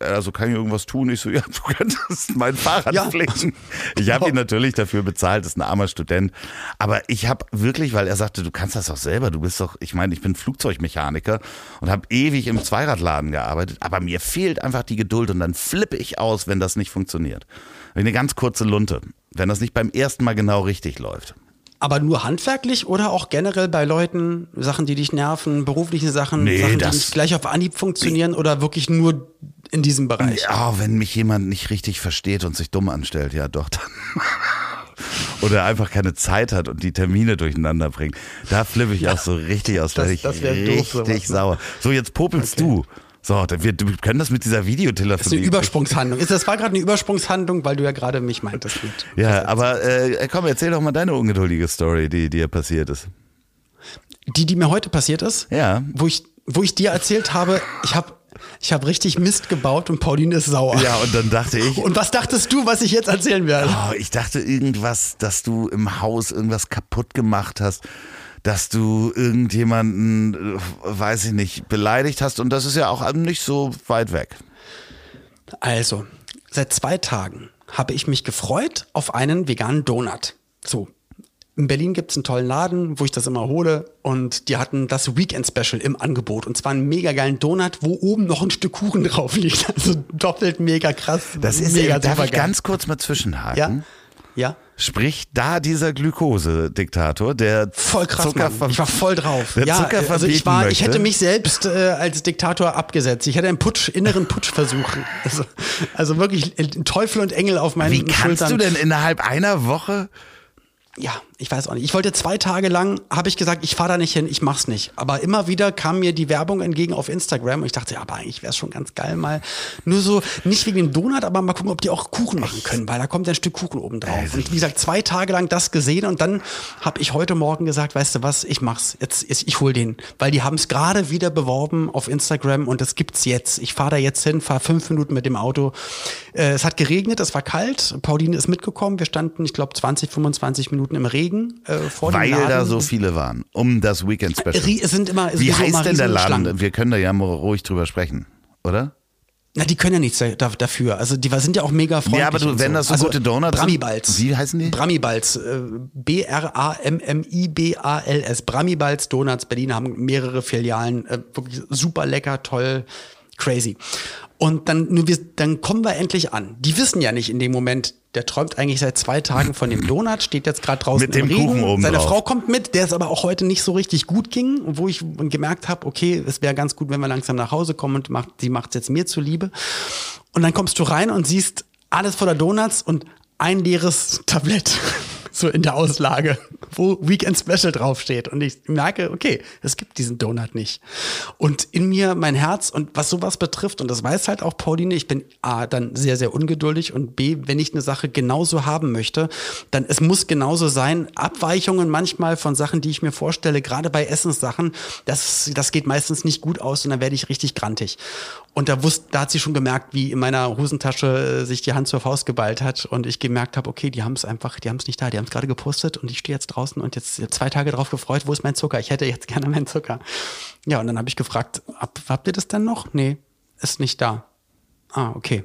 Speaker 2: also kann ich irgendwas tun? Ich so, ja, du könntest mein Fahrrad
Speaker 1: Ja.
Speaker 2: pflegen. Ich habe ihn natürlich dafür bezahlt, ist ein armer Student. Aber ich habe wirklich, weil er sagte, du kannst das doch selber, du bist doch, ich meine, ich bin Flugzeugmechaniker und habe ewig im Zweiradladen gearbeitet, aber mir fehlt einfach die Geduld und dann flippe ich aus, wenn das nicht funktioniert. Eine ganz kurze Lunte, wenn das nicht beim ersten Mal genau richtig läuft.
Speaker 1: Aber nur handwerklich oder auch generell bei Leuten, Sachen, die dich nerven, berufliche Sachen,
Speaker 2: Nee,
Speaker 1: Sachen, die nicht gleich auf Anhieb funktionieren oder wirklich nur in diesem Bereich?
Speaker 2: Ja, wenn mich jemand nicht richtig versteht und sich dumm anstellt, ja doch dann. Oder einfach keine Zeit hat und die Termine durcheinander bringt. Da flippe ich auch so richtig aus, werde ich
Speaker 1: das wär doof,
Speaker 2: richtig
Speaker 1: ne?
Speaker 2: sauer. So, jetzt popelst du. So, wir, wir können das mit dieser
Speaker 1: Das ist eine
Speaker 2: Videotelefonie.
Speaker 1: Übersprungshandlung. Ist- Das war gerade eine Übersprungshandlung, weil du ja gerade mich meintest.
Speaker 2: Ja, aber äh, komm, erzähl doch mal deine ungeduldige Story, die dir passiert ist.
Speaker 1: Die, die mir heute passiert ist,
Speaker 2: Ja.
Speaker 1: wo, ich, wo ich dir erzählt habe, ich habe ich hab richtig Mist gebaut und Pauline ist sauer.
Speaker 2: Ja, und dann dachte ich,
Speaker 1: Und was dachtest du, was ich jetzt erzählen werde?
Speaker 2: Oh, ich dachte irgendwas, dass du im Haus irgendwas kaputt gemacht hast, dass du irgendjemanden, äh, weiß ich nicht, beleidigt hast und das ist ja auch nicht so weit weg.
Speaker 1: Also, seit zwei Tagen habe ich mich gefreut auf einen veganen Donut. So. In Berlin gibt es einen tollen Laden, wo ich das immer hole. Und die hatten das Weekend Special im Angebot. Und zwar einen mega geilen Donut, wo oben noch ein Stück Kuchen drauf liegt. Also doppelt mega krass.
Speaker 2: Das ist,
Speaker 1: mega
Speaker 2: darf ich ganz kurz mal zwischenhaken?
Speaker 1: Ja? Ja?
Speaker 2: Sprich, da dieser Glukose-Diktator, der
Speaker 1: Voll krass,
Speaker 2: Zucker
Speaker 1: Mann. Ich war voll drauf.
Speaker 2: Der
Speaker 1: ja,
Speaker 2: Zucker
Speaker 1: also ich war, ich hätte mich selbst äh, als Diktator abgesetzt. Ich hätte einen Putsch, inneren Putschversuch. Also, also wirklich äh, Teufel und Engel auf meinen
Speaker 2: Wie kannst
Speaker 1: Schultern.
Speaker 2: du denn innerhalb einer Woche?
Speaker 1: Ja, ich weiß auch nicht. Ich wollte zwei Tage lang, habe ich gesagt, ich fahre da nicht hin, ich mach's nicht. Aber immer wieder kam mir die Werbung entgegen auf Instagram und ich dachte, ja, aber eigentlich wäre es schon ganz geil mal. Nur so, nicht wegen dem Donut, aber mal gucken, ob die auch Kuchen machen können, weil da kommt ein Stück Kuchen oben drauf. Und wie gesagt, zwei Tage lang das gesehen und dann habe ich heute Morgen gesagt, weißt du was, ich mach's. Jetzt, jetzt ich hol den. Weil die haben es gerade wieder beworben auf Instagram und das gibt's jetzt. Ich fahre da jetzt hin, fahre fünf Minuten mit dem Auto. Äh, es hat geregnet, es war kalt. Pauline ist mitgekommen. Wir standen, ich glaube, 20, 25 Minuten im Regen äh, vor
Speaker 2: Weil
Speaker 1: dem Laden.
Speaker 2: da so viele waren, um das Weekend-Special.
Speaker 1: Rie- es sind immer, es
Speaker 2: Wie
Speaker 1: so immer
Speaker 2: heißt denn der. Laden? Wir können da ja mal ruhig drüber sprechen, oder?
Speaker 1: Na, die können ja nichts da, da- dafür. Also die sind ja auch mega freundlich.
Speaker 2: Ja, aber du, wenn
Speaker 1: so.
Speaker 2: das so
Speaker 1: also,
Speaker 2: gute Donuts
Speaker 1: Bramibals.
Speaker 2: Wie heißen die?
Speaker 1: Bramibals. Äh, B-R-A-M-M-I-B-A-L-S. Bramibals Donuts. Berlin haben mehrere Filialen. Äh, wirklich super lecker, toll, crazy. Und dann, nur wir, dann kommen wir endlich an. Die wissen ja nicht in dem Moment, der träumt eigentlich seit zwei Tagen von dem Donut, steht jetzt gerade draußen
Speaker 2: Mit dem
Speaker 1: im Regen.
Speaker 2: Kuchen oben
Speaker 1: Seine
Speaker 2: drauf.
Speaker 1: Frau kommt mit, der es aber auch heute nicht so richtig gut ging, wo ich gemerkt habe, okay, es wäre ganz gut, wenn wir langsam nach Hause kommen und macht, sie macht es jetzt mir zuliebe. Und dann kommst du rein und siehst alles voller Donuts und ein leeres Tablett. So in der Auslage, wo Weekend Special draufsteht. Und ich merke, okay, es gibt diesen Donut nicht. Und in mir mein Herz und was sowas betrifft, und das weiß halt auch Pauline, ich bin A, dann sehr, sehr ungeduldig und B, wenn ich eine Sache genauso haben möchte, dann es muss genauso sein. Abweichungen manchmal von Sachen, die ich mir vorstelle, gerade bei Essenssachen, das, das geht meistens nicht gut aus und dann werde ich richtig grantig. Und da wusste, da hat sie schon gemerkt, wie in meiner Hosentasche äh, sich die Hand zur Faust geballt hat und ich gemerkt habe, okay, die haben es einfach, die haben es nicht da, die haben es gerade gepostet und ich stehe jetzt draußen und jetzt zwei Tage drauf gefreut, wo ist mein Zucker? Ich hätte jetzt gerne meinen Zucker. Ja, und dann habe ich gefragt, hab, habt ihr das denn noch? Nee, ist nicht da. Ah, okay.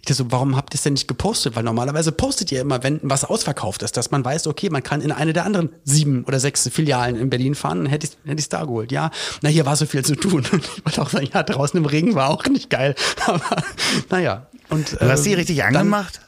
Speaker 1: Ich dachte so, warum habt ihr es denn nicht gepostet? Weil normalerweise postet ihr immer, wenn was ausverkauft ist, dass man weiß, okay, man kann in eine der anderen sieben oder sechs Filialen in Berlin fahren, dann hätte ich es hätte da geholt. Ja, na, hier war so viel zu tun. Und ich wollte auch sagen, ja, draußen im Regen war auch nicht geil. Aber naja. Und,
Speaker 2: Du hast die
Speaker 1: ähm,
Speaker 2: richtig angemacht?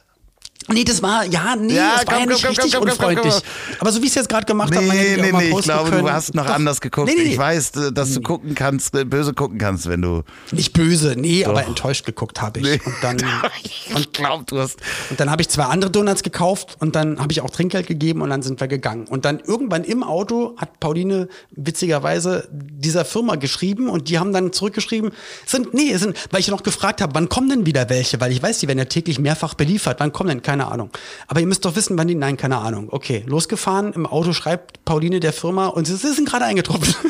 Speaker 1: Nee, das war, ja, nee,
Speaker 2: Ja,
Speaker 1: das war
Speaker 2: komm,
Speaker 1: ja nicht
Speaker 2: komm,
Speaker 1: richtig
Speaker 2: komm,
Speaker 1: unfreundlich. Aber so wie ich es jetzt gerade gemacht habe, man
Speaker 2: Nee,
Speaker 1: hätte
Speaker 2: nee,
Speaker 1: mal
Speaker 2: nee, ich glaube,
Speaker 1: können.
Speaker 2: du hast noch
Speaker 1: Doch.
Speaker 2: anders geguckt.
Speaker 1: Nee, nee, nee.
Speaker 2: Ich weiß, äh, dass du gucken kannst, äh, böse gucken kannst, wenn du.
Speaker 1: Nicht böse, nee, aber enttäuscht geguckt habe ich.
Speaker 2: Nee.
Speaker 1: Und dann,
Speaker 2: ich glaube, du hast.
Speaker 1: und dann habe ich zwei andere Donuts gekauft und dann habe ich auch Trinkgeld gegeben und dann sind wir gegangen. Und dann irgendwann im Auto hat Pauline witzigerweise dieser Firma geschrieben und die haben dann zurückgeschrieben, sind, nee, sind, weil ich noch gefragt habe, wann kommen denn wieder welche? Weil ich weiß, die werden ja täglich mehrfach beliefert. Wann kommen denn? Keine Ahnung. Aber ihr müsst doch wissen, wann die, nein, keine Ahnung. Okay, losgefahren, im Auto schreibt Pauline der Firma und sie, sind gerade eingetroffen.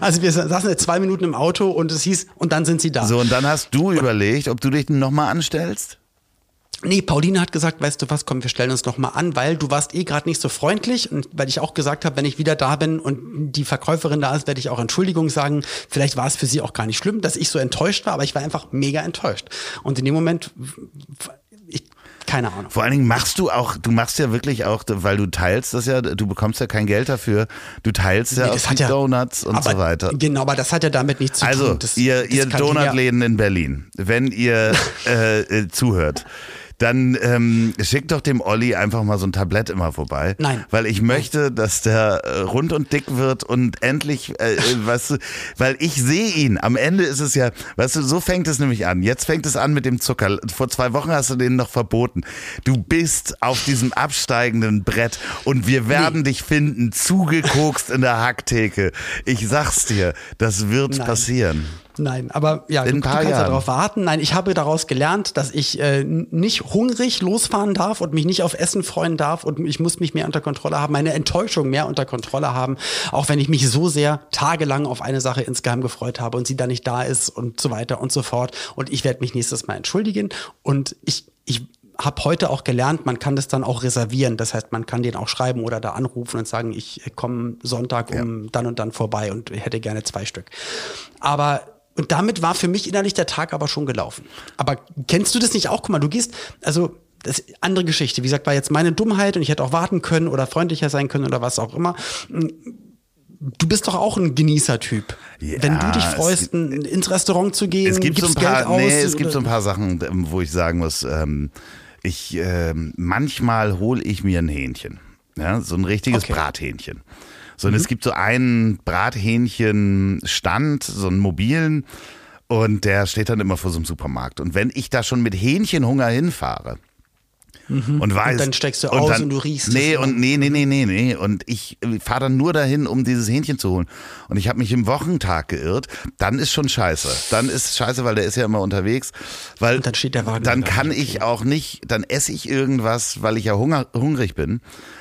Speaker 1: Also wir saßen jetzt zwei Minuten im Auto und es hieß, und dann sind sie da.
Speaker 2: So, und dann hast du überlegt, ob du dich nochmal anstellst?
Speaker 1: Nee, Pauline hat gesagt, weißt du was, komm, wir stellen uns noch mal an, weil du warst eh gerade nicht so freundlich und weil ich auch gesagt habe, wenn ich wieder da bin und die Verkäuferin da ist, werde ich auch Entschuldigung sagen. Vielleicht war es für sie auch gar nicht schlimm, dass ich so enttäuscht war, aber ich war einfach mega enttäuscht. Und in dem Moment, keine Ahnung.
Speaker 2: Vor allen Dingen machst du auch, du machst ja wirklich auch, weil du teilst das ja, du bekommst ja kein Geld dafür, du teilst ja
Speaker 1: Nee,
Speaker 2: auch die
Speaker 1: ja-
Speaker 2: Donuts und
Speaker 1: aber,
Speaker 2: so weiter.
Speaker 1: Genau, aber das hat ja damit nichts zu
Speaker 2: Also,
Speaker 1: tun. Das,
Speaker 2: ihr,
Speaker 1: das
Speaker 2: ihr
Speaker 1: die ja-
Speaker 2: Donutläden in Berlin, wenn ihr äh, äh, zuhört, dann ähm, schickt doch dem Olli einfach mal so ein Tablett immer vorbei.
Speaker 1: Nein.
Speaker 2: Weil ich möchte, dass der äh, rund und dick wird und endlich, äh, äh, weißt du, weil ich sehe ihn. Am Ende ist es ja, weißt du, so fängt es nämlich an. Jetzt fängt es an mit dem Zucker. Vor zwei Wochen hast du den noch verboten. Du bist auf diesem absteigenden Brett und wir werden dich finden, zugekokst in der Hacktheke. Ich sag's dir, das wird
Speaker 1: Nein.
Speaker 2: passieren.
Speaker 1: Nein, aber ja, du, du kannst ja
Speaker 2: Jahren.
Speaker 1: darauf warten. Nein, ich habe daraus gelernt, dass ich äh, nicht hungrig losfahren darf und mich nicht auf Essen freuen darf und ich muss mich mehr unter Kontrolle haben, meine Enttäuschung mehr unter Kontrolle haben, auch wenn ich mich so sehr tagelang auf eine Sache insgeheim gefreut habe und sie dann nicht da ist und so weiter und so fort. Und ich werde mich nächstes Mal entschuldigen und ich, ich habe heute auch gelernt, man kann das dann auch reservieren. Das heißt, man kann den auch schreiben oder da anrufen und sagen, ich komme Sonntag um dann und dann vorbei und hätte gerne zwei Stück. Aber und damit war für mich innerlich der Tag aber schon gelaufen. Aber kennst du das nicht auch? Guck mal, du gehst, also das ist andere Geschichte. Wie gesagt, war jetzt meine Dummheit und ich hätte auch warten können oder freundlicher sein können oder was auch immer. Du bist doch auch ein Genießertyp.
Speaker 2: Ja,
Speaker 1: Wenn du dich freust, n- ins Restaurant zu gehen,
Speaker 2: Es gibt so ein paar,
Speaker 1: Geld aus.
Speaker 2: nee, es gibt so ein paar Sachen, wo ich sagen muss, ähm, ich ähm, manchmal hole ich mir ein Hähnchen, ja, so ein richtiges
Speaker 1: Okay.
Speaker 2: Brathähnchen. So, und es gibt so einen Brathähnchenstand, so einen mobilen, und der steht dann immer vor so einem Supermarkt. Und wenn ich da schon mit Hähnchenhunger hinfahre, und weiß.
Speaker 1: Mhm. dann steckst du aus und du riechst
Speaker 2: Nee, und nee, nee, nee, nee, nee. Und ich fahre dann nur dahin, um dieses Hähnchen zu holen. Und ich habe mich im Wochentag geirrt. Dann ist schon scheiße. Dann ist scheiße, weil der ist ja immer unterwegs. Weil
Speaker 1: Und dann steht der Wagen
Speaker 2: Dann kann ich auch nicht, dann esse ich irgendwas, weil ich ja hunger, hungrig bin.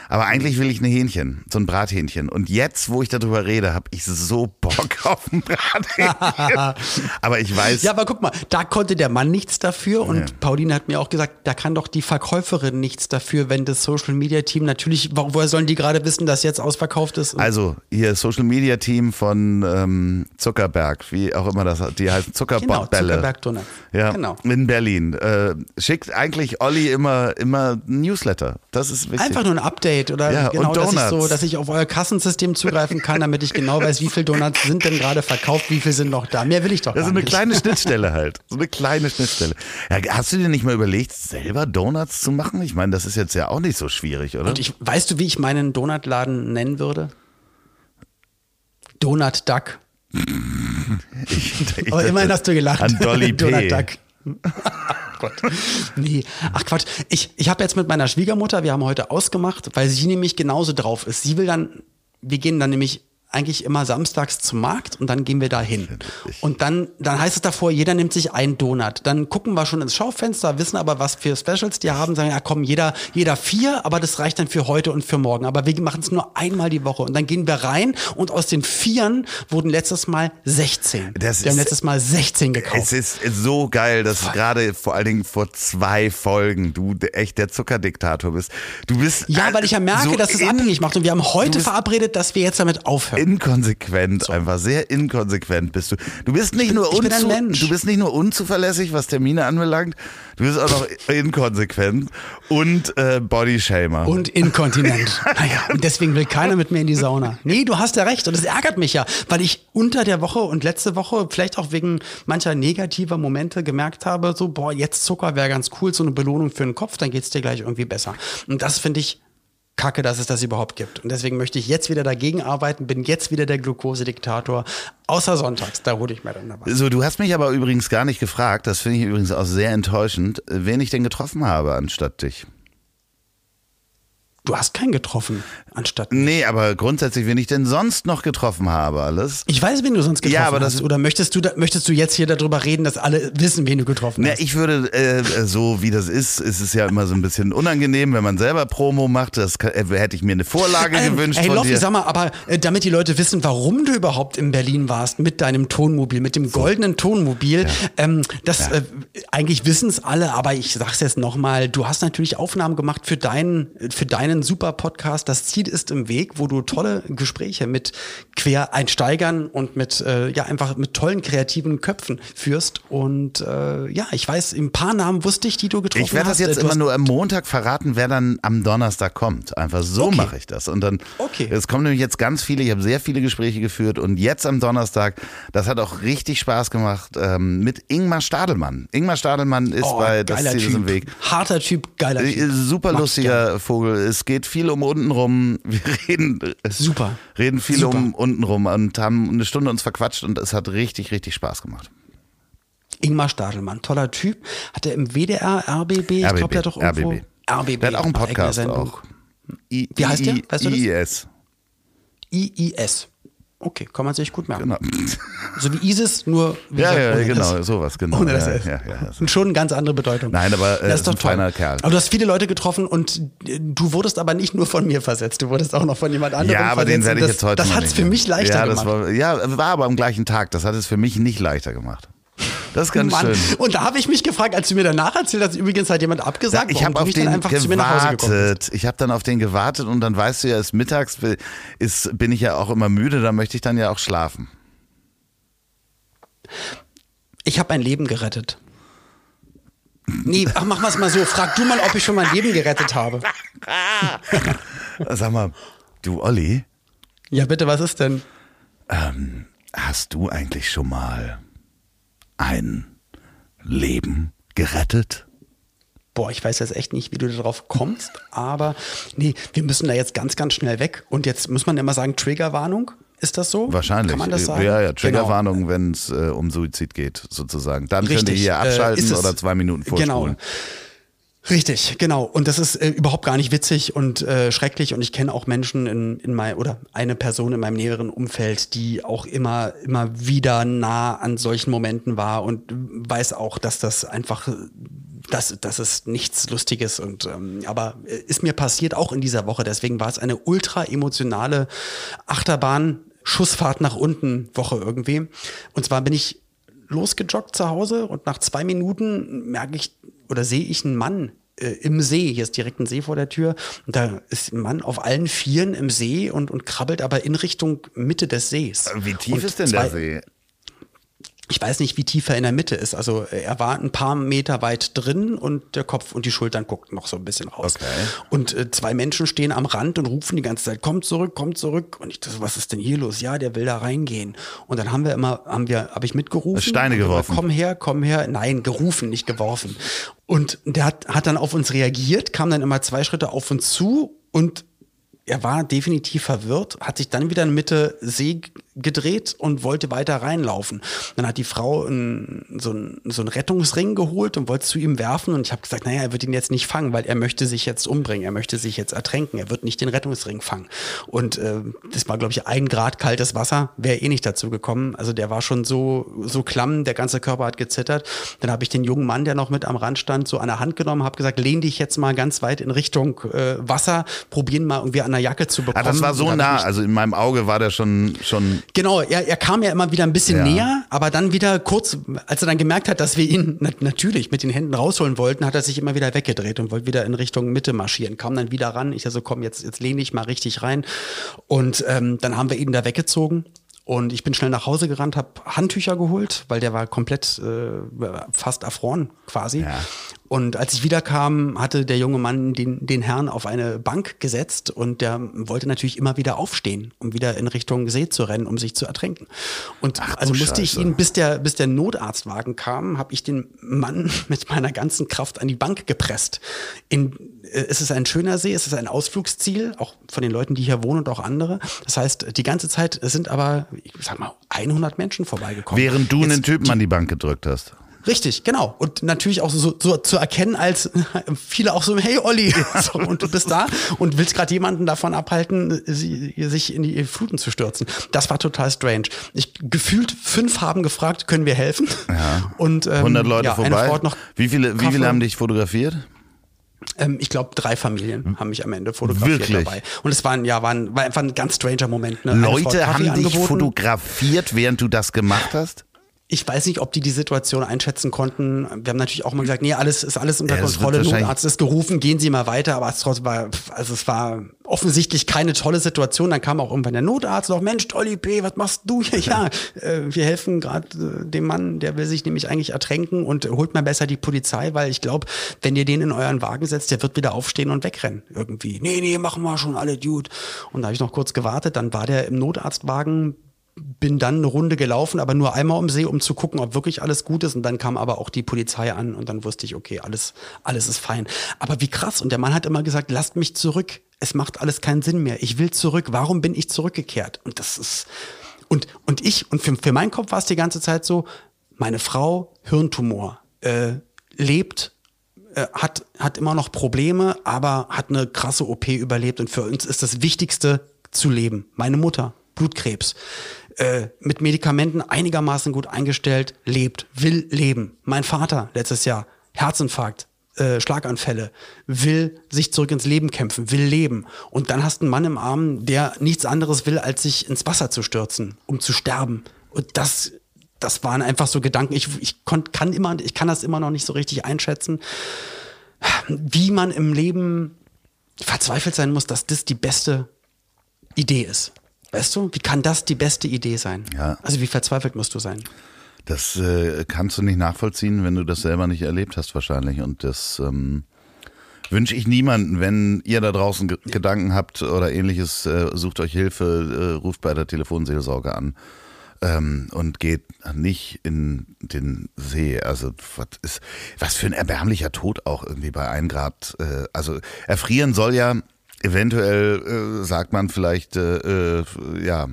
Speaker 2: Aber eigentlich will ich ein Hähnchen, so ein Brathähnchen. Und jetzt, wo ich darüber rede, habe ich so Bock auf ein Brathähnchen. aber ich weiß,
Speaker 1: Ja, aber guck mal, da konnte der Mann nichts dafür und
Speaker 2: Ja.
Speaker 1: Pauline hat mir auch gesagt, da kann doch die Verkäuferin nichts dafür, wenn das Social Media Team natürlich, wo- woher sollen die gerade wissen, dass jetzt ausverkauft ist?
Speaker 2: Also, hier Social Media Team von ähm, Zuckerberg, wie auch immer das die heißen
Speaker 1: genau,
Speaker 2: Zuckerbottbälle.
Speaker 1: Zuckerberg.
Speaker 2: Ja,
Speaker 1: Genau.
Speaker 2: in Berlin. Äh, schickt eigentlich Olli immer, immer ein Newsletter. Das ist wichtig.
Speaker 1: Einfach nur ein Update oder
Speaker 2: Ja,
Speaker 1: genau, dass ich so, dass ich auf euer Kassensystem zugreifen kann, damit ich genau weiß, wie viele Donuts sind denn gerade verkauft, wie viele sind noch da. Mehr will ich doch
Speaker 2: Das ist
Speaker 1: gar
Speaker 2: eine
Speaker 1: nicht.
Speaker 2: kleine Schnittstelle halt. So eine kleine Schnittstelle. Ja, hast du dir nicht mal überlegt, selber Donuts zu machen? Ich meine, das ist jetzt ja auch nicht so schwierig, oder?
Speaker 1: Und ich, weißt du, wie ich meinen Donutladen nennen würde? Donut Duck.
Speaker 2: Ich, ich,
Speaker 1: Aber immerhin hast du gelacht.
Speaker 2: An Dolly P.
Speaker 1: Donald Duck. Ach Gott. Nee, ach Quatsch. Ich, ich habe jetzt mit meiner Schwiegermutter, wir haben heute ausgemacht, weil sie nämlich genauso drauf ist. Sie will dann, wir gehen dann nämlich eigentlich immer samstags zum Markt und dann gehen wir da hin. Und dann, dann heißt es davor, jeder nimmt sich einen Donut. Dann gucken wir schon ins Schaufenster, wissen aber, was für Specials die haben, sagen, ja komm, jeder, jeder vier, aber das reicht dann für heute und für morgen. Aber wir machen es nur einmal die Woche. Und dann gehen wir rein und aus den Vieren wurden letztes Mal 16.
Speaker 2: Das
Speaker 1: wir haben letztes Mal 16 gekauft.
Speaker 2: Es ist so geil, dass du gerade vor allen Dingen vor zwei Folgen du echt der Zuckerdiktator bist. Du bist
Speaker 1: Ja, weil ich ja merke,
Speaker 2: so
Speaker 1: dass es abhängig macht. Und wir haben heute verabredet, dass wir jetzt damit aufhören.
Speaker 2: Inkonsequent, so. einfach sehr inkonsequent bist du. Du bist nicht nur
Speaker 1: Mensch.
Speaker 2: du bist nicht nur unzuverlässig, was Termine anbelangt, du bist auch noch inkonsequent und äh, Bodyshamer.
Speaker 1: Und inkontinent. naja, und deswegen will keiner mit mir in die Sauna. Nee, du hast ja recht und das ärgert mich ja, weil ich unter der Woche und letzte Woche vielleicht auch wegen mancher negativer Momente gemerkt habe, so boah, jetzt Zucker wäre ganz cool, so eine Belohnung für den Kopf, dann geht's dir gleich irgendwie besser. Und das finde ich kacke, dass es das überhaupt gibt. Und deswegen möchte ich jetzt wieder dagegen arbeiten, bin jetzt wieder der Glukosediktator. Außer sonntags, da hole ich mir dann dabei.
Speaker 2: So, du hast mich aber übrigens gar nicht gefragt, das finde ich übrigens auch sehr enttäuschend, wen ich denn getroffen habe anstatt dich.
Speaker 1: Du hast keinen getroffen, anstatt.
Speaker 2: Nee, aber grundsätzlich, wen ich denn sonst noch getroffen habe, alles.
Speaker 1: Ich weiß, wen du sonst getroffen
Speaker 2: ja, aber
Speaker 1: hast.
Speaker 2: Das,
Speaker 1: Oder möchtest du, da, möchtest du jetzt hier darüber reden, dass alle wissen, wen du getroffen
Speaker 2: na,
Speaker 1: hast?
Speaker 2: Ich würde, äh, so wie das ist, ist es ja immer so ein bisschen unangenehm, wenn man selber Promo macht. Das kann, äh, hätte ich mir eine Vorlage ähm, gewünscht.
Speaker 1: Hey, Loffi, sag mal, aber äh, damit die Leute wissen, warum du überhaupt in Berlin warst mit deinem Tonmobil, mit dem goldenen Tonmobil, ja. ähm, das ja. äh, eigentlich wissen es alle, aber ich sag's jetzt nochmal, du hast natürlich Aufnahmen gemacht für deinen, für deinen super Podcast Podcast Das Ziel ist im Weg, wo du tolle Gespräche mit Quereinsteigern und mit äh, ja einfach mit tollen kreativen Köpfen führst. Und äh, ja, ich weiß, ein paar Namen wusste ich, die du getroffen hast.
Speaker 2: Ich werde das jetzt immer nur am Montag verraten, wer dann am Donnerstag kommt. Einfach so okay. mache ich das. Und dann
Speaker 1: okay.
Speaker 2: es kommen nämlich jetzt ganz viele, ich habe sehr viele Gespräche geführt und jetzt am Donnerstag, das hat auch richtig Spaß gemacht, ähm, mit Ingmar Stadelmann. Ingmar Stadelmann ist
Speaker 1: oh,
Speaker 2: bei Das Ziel
Speaker 1: typ.
Speaker 2: ist im Weg.
Speaker 1: Harter Typ, geiler
Speaker 2: äh,
Speaker 1: Typ.
Speaker 2: Super lustiger Vogel. Es geht viel um unten Wir reden
Speaker 1: super.
Speaker 2: Reden viel super. um untenrum und haben eine Stunde uns verquatscht und es hat richtig, richtig Spaß gemacht.
Speaker 1: Ingmar Stadelmann, toller Typ. Hat er im WDR, RBB, ich glaube, der hat doch irgendwo.
Speaker 2: RBB.
Speaker 1: RBB.
Speaker 2: Der hat auch einen Podcast auch.
Speaker 1: Wie heißt der?
Speaker 2: Weißt du das? IIS.
Speaker 1: IIS. Okay, kann man sich gut merken.
Speaker 2: Genau.
Speaker 1: So wie ISIS, nur wie
Speaker 2: ja,
Speaker 1: gesagt,
Speaker 2: ja, genau, das, sowas, genau.
Speaker 1: Ohne das
Speaker 2: ja. Ja, ja,
Speaker 1: und schon eine ganz andere Bedeutung.
Speaker 2: Nein, aber äh,
Speaker 1: das ist doch
Speaker 2: ein
Speaker 1: toll.
Speaker 2: feiner Kerl.
Speaker 1: Aber du hast viele Leute getroffen und du wurdest aber nicht nur von mir versetzt, du wurdest auch noch von jemand anderem
Speaker 2: Ja, aber
Speaker 1: versetzt.
Speaker 2: den werde ich jetzt heute
Speaker 1: Das hat es für mich leichter
Speaker 2: ja,
Speaker 1: gemacht.
Speaker 2: War, ja, war aber am gleichen Tag. Das hat es für mich nicht leichter gemacht. Das ist ganz
Speaker 1: Mann.
Speaker 2: schön.
Speaker 1: Und da habe ich mich gefragt, als du mir danach erzählt hast, übrigens hat jemand abgesagt,
Speaker 2: ja, ich habe auf den
Speaker 1: einfach zu mir nach Hause gekommen
Speaker 2: gewartet. Ich habe dann auf den gewartet und dann weißt du ja, es mittags ist, bin ich ja auch immer müde, da möchte ich dann ja auch schlafen.
Speaker 1: Ich habe ein Leben gerettet. Nee, ach, wir es mal so. Frag du mal, ob ich schon mein Leben gerettet habe.
Speaker 2: Sag mal, du Olli.
Speaker 1: Ja, bitte, was ist denn?
Speaker 2: Ähm, hast du eigentlich schon mal ein Leben gerettet?
Speaker 1: Boah, ich weiß jetzt echt nicht, wie du darauf kommst, aber nee, wir müssen da jetzt ganz, ganz schnell weg. Und jetzt muss man immer sagen, Triggerwarnung. Ist das so?
Speaker 2: Wahrscheinlich.
Speaker 1: Kann man das sagen?
Speaker 2: Ja, ja, Triggerwarnung,
Speaker 1: genau.
Speaker 2: wenn es äh, um Suizid geht, sozusagen. Dann
Speaker 1: Richtig.
Speaker 2: könnt ihr hier abschalten
Speaker 1: äh,
Speaker 2: oder zwei Minuten vorspulen.
Speaker 1: Genau. Richtig, genau. Und das ist äh, überhaupt gar nicht witzig und äh, schrecklich. Und ich kenne auch Menschen in, in mein, oder eine Person in meinem näheren Umfeld, die auch immer, immer wieder nah an solchen Momenten war und weiß auch, dass das einfach das, das ist nichts Lustiges und ähm, aber äh, ist mir passiert auch in dieser Woche. Deswegen war es eine ultra emotionale Achterbahn, Schussfahrt nach unten Woche irgendwie. Und zwar bin ich losgejoggt zu Hause und nach zwei Minuten merke ich oder sehe ich einen Mann äh, im See. Hier ist direkt ein See vor der Tür. Und da ist ein Mann auf allen Vieren im See und, und krabbelt aber in Richtung Mitte des Sees.
Speaker 2: Wie tief
Speaker 1: und
Speaker 2: ist denn
Speaker 1: zwei,
Speaker 2: der See?
Speaker 1: Ich weiß nicht, wie tief er in der Mitte ist. Also er war ein paar Meter weit drin und der Kopf und die Schultern guckten noch so ein bisschen raus.
Speaker 2: Okay.
Speaker 1: Und äh, zwei Menschen stehen am Rand und rufen die ganze Zeit, kommt zurück, kommt zurück. Und ich dachte, was ist denn hier los? Ja, der will da reingehen. Und dann haben wir immer, haben wir, habe ich mitgerufen.
Speaker 2: Steine geworfen.
Speaker 1: Komm her, komm her. Nein, gerufen, nicht geworfen. Und der hat, hat dann auf uns reagiert, kam dann immer zwei Schritte auf uns zu und er war definitiv verwirrt, hat sich dann wieder in Mitte See gedreht und wollte weiter reinlaufen. Dann hat die Frau ein, so, einen, so einen Rettungsring geholt und wollte zu ihm werfen. Und ich habe gesagt, naja, er wird ihn jetzt nicht fangen, weil er möchte sich jetzt umbringen, er möchte sich jetzt ertränken, er wird nicht den Rettungsring fangen. Und äh, das war, glaube ich, ein Grad kaltes Wasser, wäre eh nicht dazu gekommen. Also der war schon so, so klamm, der ganze Körper hat gezittert. Dann habe ich den jungen Mann, der noch mit am Rand stand, so an der Hand genommen, habe gesagt, lehn dich jetzt mal ganz weit in Richtung äh, Wasser, probieren mal irgendwie an der Jacke zu bekommen.
Speaker 2: Ah, das war so nah, also in meinem Auge war der schon, schon
Speaker 1: Genau, er, er kam ja immer wieder ein bisschen
Speaker 2: Ja.
Speaker 1: näher, aber dann wieder kurz, als er dann gemerkt hat, dass wir ihn na natürlich mit den Händen rausholen wollten, hat er sich immer wieder weggedreht und wollte wieder in Richtung Mitte marschieren. Kam dann wieder ran. Ich so, komm, jetzt, jetzt lehne ich mal richtig rein. Und ähm, dann haben wir ihn da weggezogen. Und ich bin schnell nach Hause gerannt, habe Handtücher geholt, weil der war komplett äh, fast erfroren quasi.
Speaker 2: Ja.
Speaker 1: Und als ich wiederkam, hatte der junge Mann den, den Herrn auf eine Bank gesetzt und der wollte natürlich immer wieder aufstehen, um wieder in Richtung See zu rennen, um sich zu ertränken. Und
Speaker 2: Ach
Speaker 1: also musste ich
Speaker 2: Scheiße.
Speaker 1: ihn, bis der, bis der Notarztwagen kam, habe ich den Mann mit meiner ganzen Kraft an die Bank gepresst. In, es ist ein schöner See, es ist ein Ausflugsziel, auch von den Leuten, die hier wohnen und auch andere. Das heißt, die ganze Zeit sind aber, ich sag mal, 100 Menschen vorbeigekommen.
Speaker 2: Während du
Speaker 1: Jetzt
Speaker 2: einen Typen an die Bank gedrückt hast.
Speaker 1: Richtig, genau. Und natürlich auch so, so zu erkennen, als viele auch so, hey Olli, so, und du bist da und willst gerade jemanden davon abhalten, sie, sich in die Fluten zu stürzen. Das war total strange. Ich gefühlt fünf haben gefragt, können wir helfen?
Speaker 2: Ja.
Speaker 1: Und ähm,
Speaker 2: 100 Leute
Speaker 1: ja,
Speaker 2: vorbei. Wie viele, wie viele haben dich fotografiert?
Speaker 1: Ähm, ich glaube, drei Familien haben mich am Ende fotografiert
Speaker 2: Wirklich?
Speaker 1: dabei. Und es war ein, ja, war ein, war einfach ein ganz stranger Moment. Ne?
Speaker 2: Leute haben dich fotografiert, während du das gemacht hast?
Speaker 1: Ich weiß nicht, ob die die Situation einschätzen konnten. Wir haben natürlich auch mal gesagt, nee, alles ist alles unter
Speaker 2: Ja,
Speaker 1: Kontrolle. Notarzt ist gerufen, gehen Sie mal weiter. Aber es war, also es war offensichtlich keine tolle Situation. Dann kam auch irgendwann der Notarzt noch, Mensch, Tolli P., was machst du hier? Ja, äh, wir helfen gerade äh, dem Mann, der will sich nämlich eigentlich ertränken und holt mal besser die Polizei, weil ich glaube, wenn ihr den in euren Wagen setzt, der wird wieder aufstehen und wegrennen irgendwie. Nee, nee, machen wir schon alle, Dude. Und da habe ich noch kurz gewartet, dann war der im Notarztwagen, bin dann eine Runde gelaufen, aber nur einmal um See, um zu gucken, ob wirklich alles gut ist. Und dann kam aber auch die Polizei an und dann wusste ich, okay, alles, alles ist fein. Aber wie krass. Und der Mann hat immer gesagt, lasst mich zurück. Es macht alles keinen Sinn mehr. Ich will zurück. Warum bin ich zurückgekehrt? Und das ist, und, und ich, und für, für meinen Kopf war es die ganze Zeit so, meine Frau, Hirntumor, äh, lebt äh, hat, hat immer noch Probleme, aber hat eine krasse OP überlebt. Und für uns ist das Wichtigste zu leben. Meine Mutter, Blutkrebs, äh, mit Medikamenten einigermaßen gut eingestellt, lebt, will leben. Mein Vater letztes Jahr, Herzinfarkt, äh, Schlaganfälle, will sich zurück ins Leben kämpfen, will leben. Und dann hast du einen Mann im Arm, der nichts anderes will, als sich ins Wasser zu stürzen, um zu sterben. Und das, das waren einfach so Gedanken. Ich, ich kon, kann immer, ich kann das immer noch nicht so richtig einschätzen, wie man im Leben verzweifelt sein muss, dass das die beste Idee ist. Weißt du, wie kann das die beste Idee sein?
Speaker 2: Ja.
Speaker 1: Also wie verzweifelt musst du sein?
Speaker 2: Das äh, kannst du nicht nachvollziehen, wenn du das selber nicht erlebt hast wahrscheinlich. Und das ähm, wünsche ich niemanden. Wenn ihr da draußen Ge Gedanken habt oder ähnliches, äh, sucht euch Hilfe, äh, ruft bei der Telefonseelsorge an ähm, und geht nicht in den See. Also was ist, was für ein erbärmlicher Tod auch irgendwie bei 1 Grad. Äh, also erfrieren soll ja eventuell, äh, sagt man vielleicht, äh, äh, ja,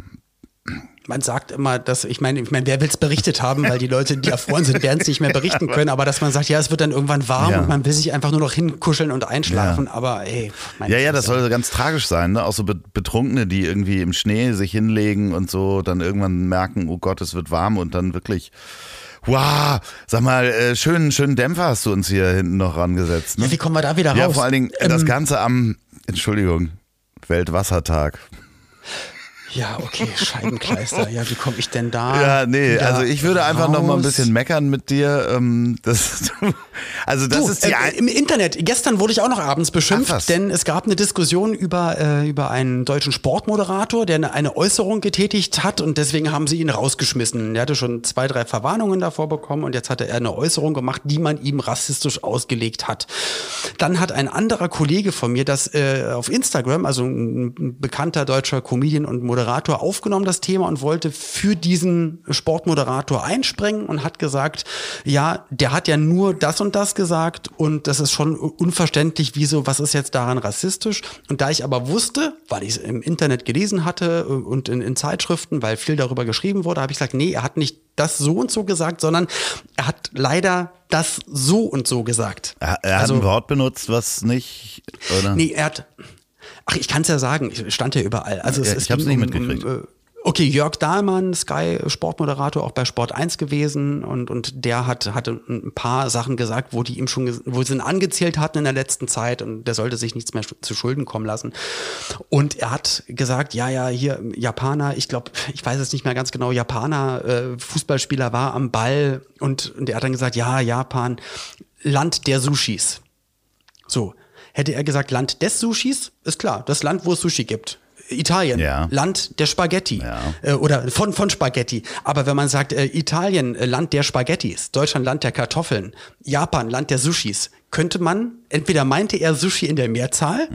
Speaker 1: Man sagt immer, dass, ich meine, ich meine, wer will es berichtet haben, weil die Leute, die erfroren sind, werden es nicht mehr berichten können, aber dass man sagt, ja, es wird dann irgendwann warm
Speaker 2: Ja.
Speaker 1: und man will sich einfach nur noch hinkuscheln und einschlafen, aber ey, mein
Speaker 2: Ja, ja, das soll ganz tragisch sein, ne? Auch so Be Betrunkene, die irgendwie im Schnee sich hinlegen und so, dann irgendwann merken, oh Gott, es wird warm und dann wirklich, wow, sag mal, äh, schönen, schönen Dämpfer hast du uns hier hinten noch rangesetzt. Ne?
Speaker 1: Ja, wie kommen wir da wieder raus?
Speaker 2: Ja, vor allen Dingen äh, das
Speaker 1: Ähm,
Speaker 2: Ganze am, Entschuldigung, Weltwassertag.
Speaker 1: Ja, okay, Scheibenkleister. Ja, wie komme ich denn da?
Speaker 2: Ja, nee, also ich würde einfach noch mal ein
Speaker 1: raus?
Speaker 2: bisschen meckern mit dir. Ähm, das, also das
Speaker 1: du,
Speaker 2: ist die
Speaker 1: äh, Im Internet, gestern wurde ich auch noch abends beschimpft,
Speaker 2: Ach,
Speaker 1: denn es gab eine Diskussion über, äh, über einen deutschen Sportmoderator, der eine, eine Äußerung getätigt hat und deswegen haben sie ihn rausgeschmissen. Er hatte schon zwei, drei Verwarnungen davor bekommen und jetzt hatte er eine Äußerung gemacht, die man ihm rassistisch ausgelegt hat. Dann hat ein anderer Kollege von mir das äh, auf Instagram, also ein, ein bekannter deutscher Comedian und Moderator, aufgenommen, das Thema, und wollte für diesen Sportmoderator einspringen und hat gesagt, ja, der hat ja nur das und das gesagt und das ist schon unverständlich, wieso, was ist jetzt daran rassistisch? Und da ich aber wusste, weil ich es im Internet gelesen hatte und in, in Zeitschriften, weil viel darüber geschrieben wurde, habe ich gesagt, nee, er hat nicht das so und so gesagt, sondern er hat leider das so und so gesagt.
Speaker 2: er, er hat
Speaker 1: Also-
Speaker 2: ein Wort benutzt, was nicht, oder?
Speaker 1: Nee, er hat. Ach, ich kann es ja sagen, ich stand ja überall. Also es,
Speaker 2: Ja,
Speaker 1: es
Speaker 2: ich hab's
Speaker 1: ging
Speaker 2: nicht mitgekriegt.
Speaker 1: Um, äh, Okay, Jörg Dahlmann, Sky Sportmoderator, auch bei Sport 1 gewesen und, und der hat, hatte ein paar Sachen gesagt, wo die ihm schon, wo sie ihn angezählt hatten in der letzten Zeit und der sollte sich nichts mehr zu Schulden kommen lassen. Und er hat gesagt, ja, ja, hier Japaner, ich glaube, ich weiß es nicht mehr ganz genau, Japaner, äh, Fußballspieler war am Ball und, und er hat dann gesagt, ja, Japan, Land der Sushis. So. Hätte er gesagt, Land des Sushis, ist klar, das Land, wo es Sushi gibt. Italien,
Speaker 2: Ja.
Speaker 1: Land der Spaghetti
Speaker 2: Ja.
Speaker 1: äh, oder von, von Spaghetti. Aber wenn man sagt, äh, Italien, äh, Land der Spaghettis, Deutschland, Land der Kartoffeln, Japan, Land der Sushis, könnte man, entweder meinte er Sushi in der Mehrzahl,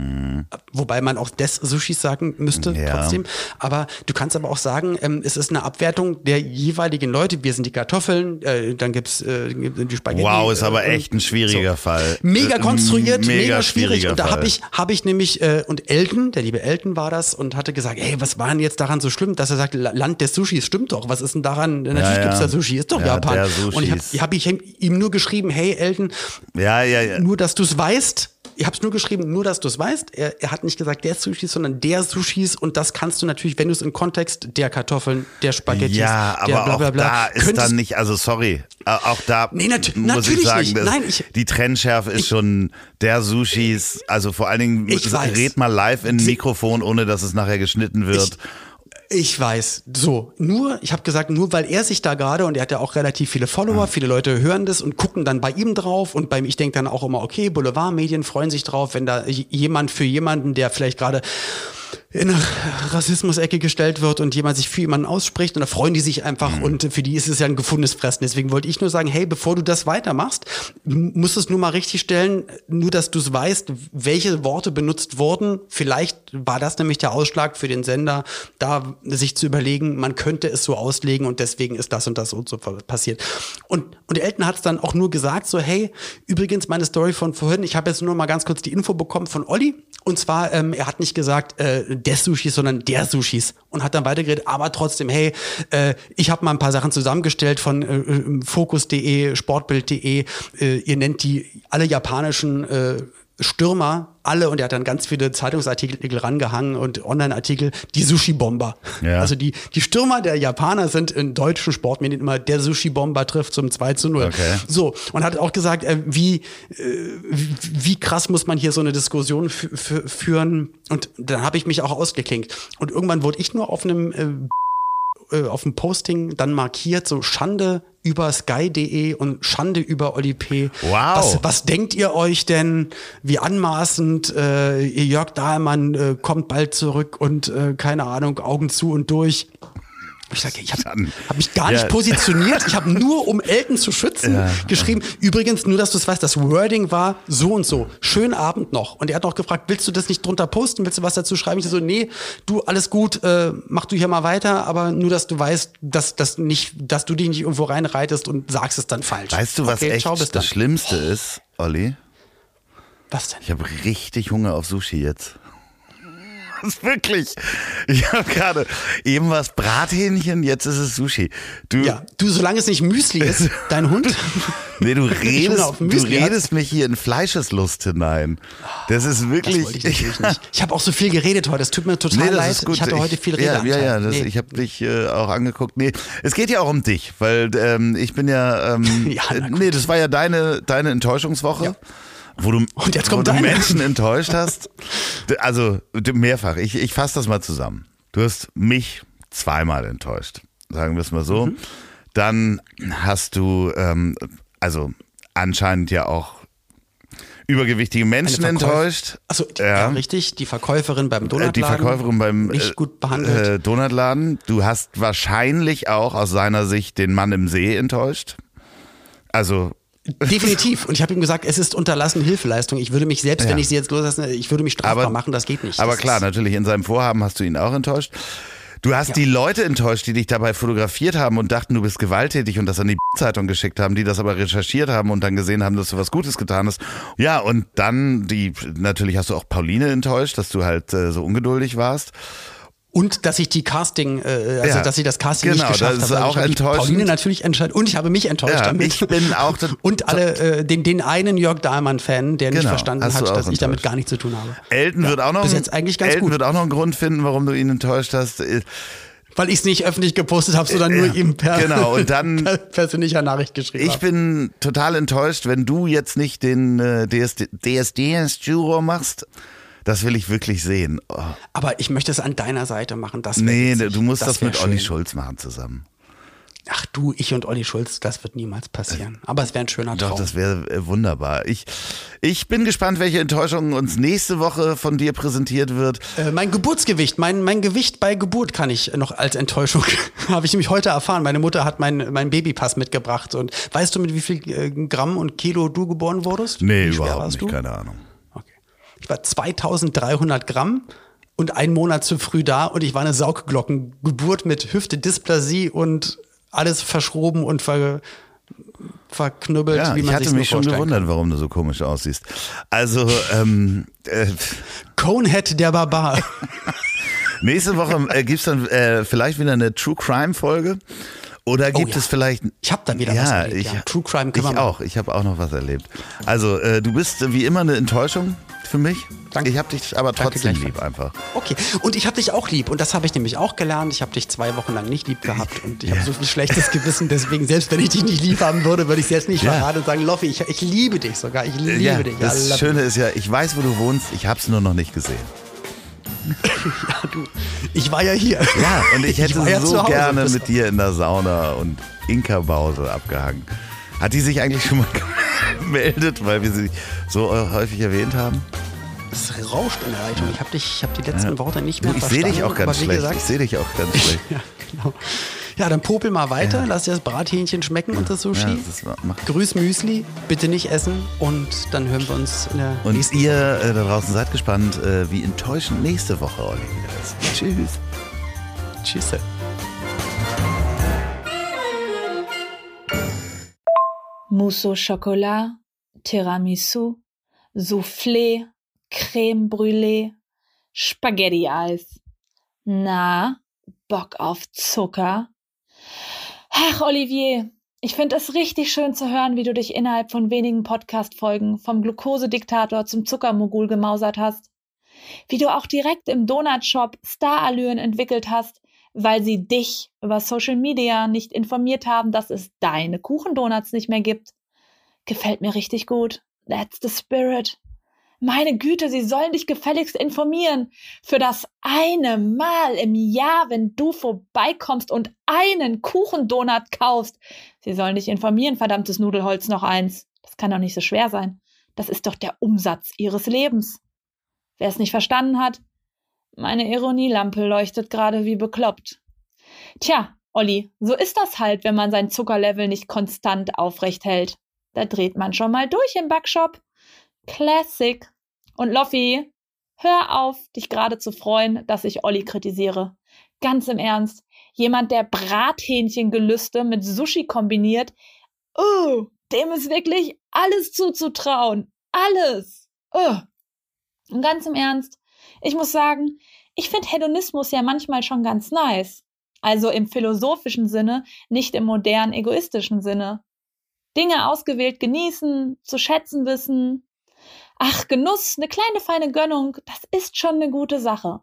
Speaker 1: wobei man auch des Sushis sagen müsste
Speaker 2: Mhm. Ja.
Speaker 1: trotzdem, aber du kannst aber auch sagen, ähm, es ist eine Abwertung der jeweiligen Leute. Wir sind die Kartoffeln, äh, dann gibt's äh, die Spaghetti.
Speaker 2: Wow, ist aber
Speaker 1: äh,
Speaker 2: echt ein schwieriger Fall.
Speaker 1: Mega
Speaker 2: Äh,
Speaker 1: konstruiert, mega,
Speaker 2: mega
Speaker 1: schwierig. Und da habe ich, habe ich nämlich, äh, und Elton, der liebe Elton war das, und hatte gesagt, hey, was war denn jetzt daran so schlimm, dass er sagt, La- Land des Sushis, stimmt doch, was ist denn daran? Natürlich
Speaker 2: ja.
Speaker 1: gibt's da Sushi, ist doch
Speaker 2: Ja,
Speaker 1: Japan. Und ich habe hab ich ihm nur geschrieben, hey Elton,
Speaker 2: Ja, ja,
Speaker 1: nur dass du es weißt, ich habe es nur geschrieben, nur dass du es weißt. Er, er hat nicht gesagt der Sushis, sondern der Sushis und das kannst du natürlich, wenn du es im Kontext der Kartoffeln, der Spaghetti,
Speaker 2: Ja,
Speaker 1: der
Speaker 2: aber
Speaker 1: bla bla
Speaker 2: auch
Speaker 1: bla,
Speaker 2: da ist dann nicht, also sorry, auch da
Speaker 1: Nee, nat-
Speaker 2: muss
Speaker 1: natürlich
Speaker 2: ich sagen,
Speaker 1: nicht. Nein, ich-
Speaker 2: die Trennschärfe ist schon der Sushis, also vor allen Dingen
Speaker 1: Ich
Speaker 2: red mal live in ein Mikrofon, ohne dass es nachher geschnitten wird.
Speaker 1: Ich weiß. So, nur, ich habe gesagt, nur weil er sich da gerade und er hat ja auch relativ viele Follower, viele Leute hören das und gucken dann bei ihm drauf und beim ich denke dann auch immer, okay, Boulevardmedien freuen sich drauf, wenn da jemand für jemanden, der vielleicht gerade in eine Rassismus-Ecke gestellt wird und jemand sich für jemanden ausspricht und da freuen die sich einfach
Speaker 2: Mhm.
Speaker 1: und für die ist es ja ein gefundenes Fressen. Deswegen wollte ich nur sagen, hey, bevor du das weitermachst, musst du es nur mal richtig stellen, nur dass du es weißt, welche Worte benutzt wurden. Vielleicht war das nämlich der Ausschlag für den Sender, da sich zu überlegen, man könnte es so auslegen und deswegen ist das und das und so passiert. Und, und Elton hat es dann auch nur gesagt, so, hey, übrigens meine Story von vorhin, ich habe jetzt nur mal ganz kurz die Info bekommen von Olli. Und zwar, ähm, er hat nicht gesagt, äh, des Sushis, sondern der Sushis. Und hat dann weitergeredet, aber trotzdem, hey, äh, ich habe mal ein paar Sachen zusammengestellt von äh, äh, Focus.de, Sportbild.de. Äh, ihr nennt die alle japanischen äh, Stürmer, alle, und er hat dann ganz viele Zeitungsartikel rangehangen und Online-Artikel, die Sushi-Bomber.
Speaker 2: Ja.
Speaker 1: Also die, die Stürmer der Japaner sind in deutschen Sportmedien immer, der Sushi-Bomber trifft zum 2 zu 0.
Speaker 2: Okay.
Speaker 1: So, und hat auch gesagt, äh, wie, äh, wie, krass muss man hier so eine Diskussion fü- fü- führen. Und dann habe ich mich auch ausgeklinkt. Und irgendwann wurde ich nur auf einem äh, auf dem Posting dann markiert, so Schande über sky.de und Schande über Oli P.
Speaker 2: Wow.
Speaker 1: Was, was denkt ihr euch denn, wie anmaßend, äh, ihr Jörg Dahlmann äh, kommt bald zurück und äh, keine Ahnung, Augen zu und durch. Ich sage, ich habe
Speaker 2: Dann-
Speaker 1: hab mich gar nicht
Speaker 2: Ja.
Speaker 1: positioniert. Ich habe nur, um Elton zu schützen, geschrieben. Übrigens, nur, dass du es weißt, das Wording war so und so. Schönen Abend noch. Und er hat noch gefragt, willst du das nicht drunter posten? Willst du was dazu schreiben? Ich so, nee, du, alles gut, äh, mach du hier mal weiter, aber nur, dass du weißt, dass, dass, nicht, dass du dich nicht irgendwo reinreitest und sagst es dann falsch.
Speaker 2: Weißt du, was
Speaker 1: okay,
Speaker 2: echt
Speaker 1: ciao,
Speaker 2: das Schlimmste ist, Olli?
Speaker 1: Was denn?
Speaker 2: Ich habe richtig Hunger auf Sushi jetzt. Das ist wirklich. Ich habe gerade eben was Brathähnchen, jetzt ist es Sushi. Du,
Speaker 1: Ja, du, solange es nicht Müsli ist, dein Hund.
Speaker 2: nee, du redest, du redest mich hier in Fleischeslust hinein. Das ist
Speaker 1: Das
Speaker 2: wirklich.
Speaker 1: wollte ich natürlich nicht. Ich habe auch so viel geredet heute. Es tut mir total
Speaker 2: Nee, das
Speaker 1: leid.
Speaker 2: ist gut.
Speaker 1: Ich hatte heute viel
Speaker 2: ja,
Speaker 1: Redeanteil.
Speaker 2: ja, ja, das,
Speaker 1: Nee.
Speaker 2: ich habe dich äh, auch angeguckt. Nee, es geht ja auch um dich, weil ähm, ich bin ja, ähm,
Speaker 1: Ja,
Speaker 2: äh, nee, das war ja deine, deine Enttäuschungswoche.
Speaker 1: Ja.
Speaker 2: Wo du,
Speaker 1: Und jetzt
Speaker 2: wo
Speaker 1: kommt
Speaker 2: du
Speaker 1: deine.
Speaker 2: Menschen enttäuscht hast. Also mehrfach. Ich, ich fasse das mal zusammen. Du hast mich zweimal enttäuscht, sagen wir es mal so.
Speaker 1: Mhm.
Speaker 2: Dann hast du, ähm, also anscheinend ja auch übergewichtige Menschen enttäuscht.
Speaker 1: Achso, die, ja. richtig. Die Verkäuferin beim
Speaker 2: Äh,
Speaker 1: Donutladen.
Speaker 2: Die Verkäuferin beim
Speaker 1: Nicht
Speaker 2: äh,
Speaker 1: gut behandelt.
Speaker 2: Äh, Donutladen. Du hast wahrscheinlich auch aus seiner Sicht den Mann im See enttäuscht. Also,
Speaker 1: Definitiv. Und ich habe ihm gesagt, es ist unterlassene Hilfeleistung. Ich würde mich selbst,
Speaker 2: Ja.
Speaker 1: wenn ich sie jetzt loslasse, ich würde mich strafbar
Speaker 2: Aber-
Speaker 1: machen. Das geht nicht.
Speaker 2: aber
Speaker 1: das
Speaker 2: klar, natürlich in seinem Vorhaben hast du ihn auch enttäuscht. Du hast die Leute enttäuscht, die dich dabei fotografiert haben und dachten, du bist gewalttätig und das an die Zeitung geschickt haben, die das aber recherchiert haben und dann gesehen haben, dass du was Gutes getan hast. Ja, und dann die, natürlich hast du auch Pauline enttäuscht, dass du halt äh, so ungeduldig warst.
Speaker 1: Und dass ich die Casting, äh, also
Speaker 2: Ja.
Speaker 1: dass ich das Casting
Speaker 2: Genau,
Speaker 1: nicht geschafft
Speaker 2: das ist
Speaker 1: habe.
Speaker 2: auch
Speaker 1: ich
Speaker 2: enttäuschend.
Speaker 1: Pauline natürlich enttäuscht und ich habe mich enttäuscht
Speaker 2: Ja,
Speaker 1: damit.
Speaker 2: ich bin auch
Speaker 1: und alle äh, den den einen Jörg Dahlmann-Fan, der nicht
Speaker 2: Genau,
Speaker 1: verstanden
Speaker 2: hast du
Speaker 1: hat, dass ich damit gar nichts zu tun habe.
Speaker 2: Elton wird auch noch
Speaker 1: bis jetzt eigentlich ganz
Speaker 2: Elton
Speaker 1: gut.
Speaker 2: wird auch noch einen Grund finden, warum du ihn enttäuscht hast. Äh,
Speaker 1: Weil ich es nicht öffentlich gepostet habe, sondern nur
Speaker 2: Ja,
Speaker 1: ihm per,
Speaker 2: genau, und dann-
Speaker 1: per persönlicher Nachricht geschrieben
Speaker 2: Ich
Speaker 1: habe.
Speaker 2: bin total enttäuscht, wenn du jetzt nicht den äh, DSD, DSDS-Juror machst. Das will ich wirklich sehen. Oh,
Speaker 1: Aber ich möchte es an deiner Seite machen. Das
Speaker 2: nee,
Speaker 1: witzig.
Speaker 2: du musst das,
Speaker 1: wär
Speaker 2: mit Olli
Speaker 1: schön.
Speaker 2: Schulz machen zusammen.
Speaker 1: Ach du, ich und Olli Schulz, das wird niemals passieren. Aber es wäre ein schöner
Speaker 2: Doch,
Speaker 1: Traum.
Speaker 2: das wäre äh, wunderbar. Ich, ich bin gespannt, welche Enttäuschung uns nächste Woche von dir präsentiert wird.
Speaker 1: Äh, mein Geburtsgewicht, mein, mein Gewicht bei Geburt kann ich noch als Enttäuschung, habe ich nämlich heute erfahren. Meine Mutter hat meinen mein Babypass mitgebracht. Und weißt du, mit wie viel äh, Gramm und Kilo du geboren wurdest?
Speaker 2: Nee, überhaupt nicht,
Speaker 1: du?
Speaker 2: keine Ahnung.
Speaker 1: Ich war 2300 Gramm und einen Monat zu früh da und ich war eine Saugglockengeburt mit Hüftedysplasie und alles verschroben und ver, verknüppelt,
Speaker 2: Ja,
Speaker 1: wie
Speaker 2: ich
Speaker 1: man
Speaker 2: hatte
Speaker 1: sich
Speaker 2: mich schon gewundert, warum du so komisch aussiehst. Also, ähm, äh,
Speaker 1: Conehead der Barbar.
Speaker 2: nächste Woche äh, gibt's dann äh, vielleicht wieder eine True Crime Folge. Oder gibt
Speaker 1: Oh ja.
Speaker 2: es vielleicht.
Speaker 1: Ich hab da wieder
Speaker 2: ja,
Speaker 1: was erlebt,
Speaker 2: Ich,
Speaker 1: ja. True Crime können
Speaker 2: Ich auch. Ich habe auch noch was erlebt. Also, äh, du bist wie immer eine Enttäuschung für mich.
Speaker 1: Danke.
Speaker 2: Ich habe dich aber trotzdem lieb einfach.
Speaker 1: Okay, und ich habe dich auch lieb. Und das habe ich nämlich auch gelernt. Ich habe dich zwei Wochen lang nicht lieb gehabt. Und ich habe so viel schlechtes Gewissen. Deswegen, selbst wenn ich dich nicht lieb haben würde, würde ich es jetzt nicht
Speaker 2: Ja.
Speaker 1: verraten und sagen, Loffi, ich, ich liebe dich sogar. Ich liebe
Speaker 2: ja,
Speaker 1: dich.
Speaker 2: Das
Speaker 1: love
Speaker 2: Schöne ist ja, ich weiß, wo du wohnst. Ich habe es nur noch nicht gesehen.
Speaker 1: you. Du, ich war ja hier.
Speaker 2: Ja, und ich hätte
Speaker 1: ja zu
Speaker 2: so gerne mit dir in der Sauna und Inka-Bause abgehangen. Hat die sich eigentlich schon mal gemeldet, weil wir sie so äh, häufig erwähnt haben?
Speaker 1: Es rauscht in der Leitung. Ich habe dich, ich habe die letzten Worte nicht mehr
Speaker 2: Du, ich sehe
Speaker 1: verstanden.
Speaker 2: dich auch ganz
Speaker 1: aber wie
Speaker 2: schlecht.
Speaker 1: Gesagt,
Speaker 2: Ich sehe dich auch ganz schlecht.
Speaker 1: ja, genau. Ja, dann popel mal weiter. Lass dir das Brathähnchen schmecken und das Sushi.
Speaker 2: Ja, das
Speaker 1: Grüß Müsli, bitte nicht essen. Und dann hören wir uns in der
Speaker 2: Und
Speaker 1: nächsten
Speaker 2: ihr äh, da draußen seid gespannt, äh, wie enttäuschend nächste Woche Olli wieder ist. Tschüss.
Speaker 1: Tschüss.
Speaker 3: Mousse au Chocolat, Tiramisu, Soufflé, Creme Brûlée, Spaghetti-Eis. Na, Bock auf Zucker? Ach, Olivier, ich finde es richtig schön zu hören, wie du dich innerhalb von wenigen Podcast-Folgen vom Glukosediktator zum Zuckermogul gemausert hast. Wie du auch direkt im Donutshop Starallüren entwickelt hast, weil sie dich über Social Media nicht informiert haben, dass es deine Kuchendonuts nicht mehr gibt. Gefällt mir richtig gut. That's the spirit. Meine Güte, sie sollen dich gefälligst informieren. Für das eine Mal im Jahr, wenn du vorbeikommst und einen Kuchendonut kaufst. Sie sollen dich informieren, verdammtes Nudelholz noch eins. Das kann doch nicht so schwer sein. Das ist doch der Umsatz ihres Lebens. Wer es nicht verstanden hat, meine Ironielampe leuchtet gerade wie bekloppt. Tja, Olli, so ist das halt, wenn man sein Zuckerlevel nicht konstant aufrecht hält. Da dreht man schon mal durch im Backshop. Classic. Und Loffi, hör auf, dich gerade zu freuen, dass ich Olli kritisiere. Ganz im Ernst. Jemand, der Brathähnchengelüste mit Sushi kombiniert, oh, dem ist wirklich alles zuzutrauen. Alles. Oh. Und ganz im Ernst, ich muss sagen, ich finde Hedonismus ja manchmal schon ganz nice. Also im philosophischen Sinne, nicht im modernen egoistischen Sinne. Dinge ausgewählt genießen, zu schätzen wissen. Ach, Genuss, eine kleine feine Gönnung, das ist schon eine gute Sache.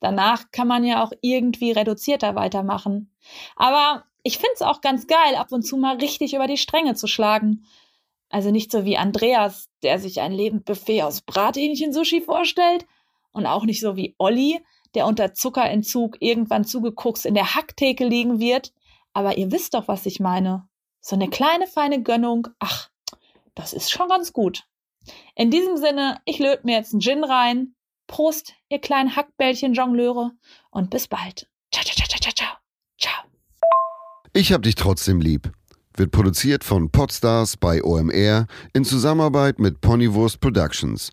Speaker 3: Danach kann man ja auch irgendwie reduzierter weitermachen. Aber ich find's auch ganz geil, ab und zu mal richtig über die Stränge zu schlagen. Also nicht so wie Andreas, der sich ein Lebendbuffet aus Brathähnchen-Sushi vorstellt. Und auch nicht so wie Olli, der unter Zuckerentzug irgendwann zugeguckt in der Hacktheke liegen wird. Aber ihr wisst doch, was ich meine. So eine kleine feine Gönnung, ach, das ist schon ganz gut. In diesem Sinne, ich löt mir jetzt einen Gin rein. Prost, ihr kleinen Hackbällchen-Jongleure. Und bis bald. Ciao, ciao, ciao, ciao, ciao. Ciao.
Speaker 4: Ich hab dich trotzdem lieb. Wird produziert von Podstars bei OMR in Zusammenarbeit mit Ponywurst Productions.